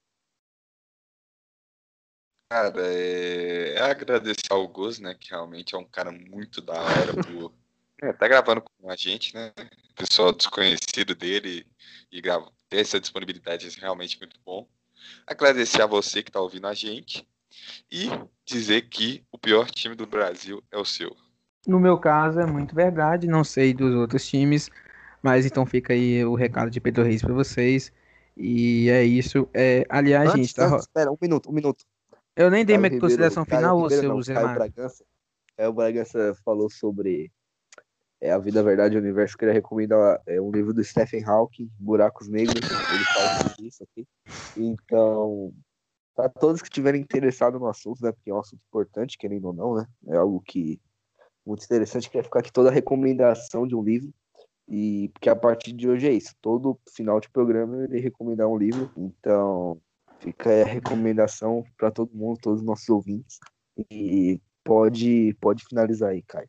Cara, é, é agradecer ao Gus, né? Que realmente é um cara muito da hora por é, tá gravando com a gente, né? Pessoal desconhecido dele e grava, ter essa disponibilidade é realmente muito bom. Agradecer a você que tá ouvindo a gente. e dizer que o pior time do Brasil é o seu. No meu caso é muito verdade, não sei dos outros times, mas então fica aí o recado de Pedro Reis para vocês. E é isso. É, aliás, Antes, gente, tá. antes, espera, um minuto, um minuto. Eu nem dei Caio minha consideração Caio final, ô Ribeiro seu não, Caio. Bragança. É, o Bragança falou sobre é, A Vida, a Verdade e o Universo. Eu queria recomendar é, um livro do Stephen Hawking, Buracos Negros. Ele fala sobre isso aqui. Então, para todos que estiverem interessados no assunto, né? Porque é um assunto importante, querendo ou não, né? É algo que muito interessante. Queria ficar aqui toda a recomendação de um livro. E porque a partir de hoje é isso. Todo final de programa eu irei recomendar um livro. Então, fica aí a recomendação para todo mundo, todos os nossos ouvintes. E pode, pode finalizar aí, Caio.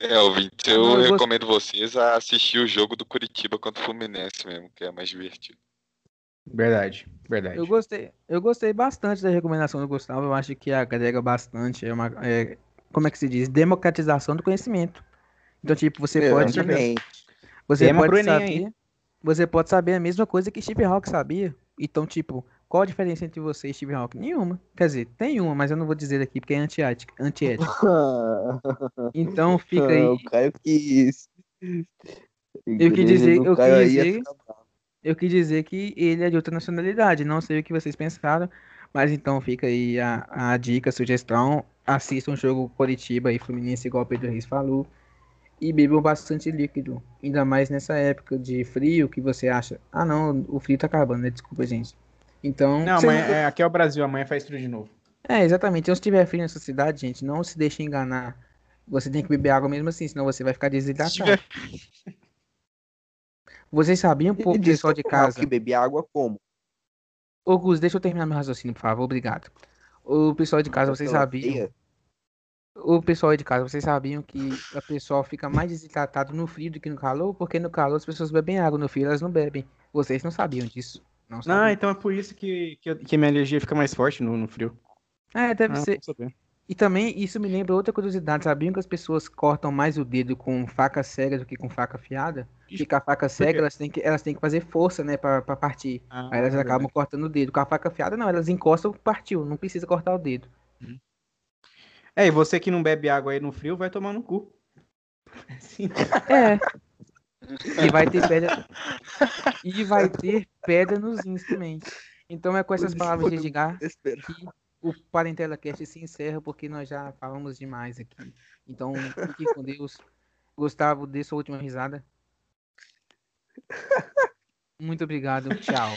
É, ouvinte, eu eu recomendo vocês a assistir o jogo do Curitiba contra o Fluminense mesmo, que é mais divertido. Verdade, verdade. Eu gostei, eu gostei bastante da recomendação do Gustavo. Eu acho que agrega bastante. É uma, é, como é que se diz? Democratização do conhecimento. Então, tipo, você pode, Exatamente. você Tema pode saber, você pode saber a mesma coisa que Steve Hawking sabia. Então, tipo, qual a diferença entre você e Steve Hawking? Nenhuma. Quer dizer, tem uma, mas eu não vou dizer aqui porque é antiética. antiética. Então, fica aí. o Caio quis. Eu quis dizer- eu quis ia dizer-. Eu quis dizer que ele é de outra nacionalidade, não sei o que vocês pensaram, mas então fica aí a, a dica, a sugestão, assistam o jogo Coritiba e Fluminense, igual o Pedro Reis falou, e bebam bastante líquido, ainda mais nessa época de frio que você acha, ah não, o frio tá acabando, né? Desculpa, gente. Então, Não, você amanhã, é, aqui é o Brasil, amanhã faz tudo de novo. é, exatamente. Então, se tiver frio nessa cidade, gente, não se deixe enganar. Você tem que beber água mesmo assim, senão você vai ficar desidratado. tiver- Vocês sabiam, pô, pessoal de que casa? que bebia água como? Ô, Gus, deixa eu terminar meu raciocínio, por favor. Obrigado. O pessoal de casa, vocês sabiam? O pessoal de casa, vocês sabiam que a pessoa fica mais desidratado no frio do que no calor? Porque no calor as pessoas bebem água, no frio elas não bebem. Vocês não sabiam disso. Não Não, sabiam. então é por isso que, que, eu- que minha alergia fica mais forte no, no frio. É, deve Ah, ser. E também isso me lembra outra curiosidade. Sabiam que as pessoas cortam mais o dedo com faca cega do que com faca afiada? Porque com a faca cega elas têm que, elas têm que fazer força, né, pra, pra partir. Ah, Aí elas é acabam cortando o dedo. Com a faca afiada, não, elas encostam, partiu. Não precisa cortar o dedo. É, e você que não bebe água aí no frio, vai tomar no cu. Sim. É. E vai ter pedra. E vai ter pedra nos também. Então é com essas palavras de Edgar que o Parentela Cast se encerra, porque nós já falamos demais aqui. Então, fiquem com Deus. Gustavo, dê sua última risada. Muito obrigado. Tchau.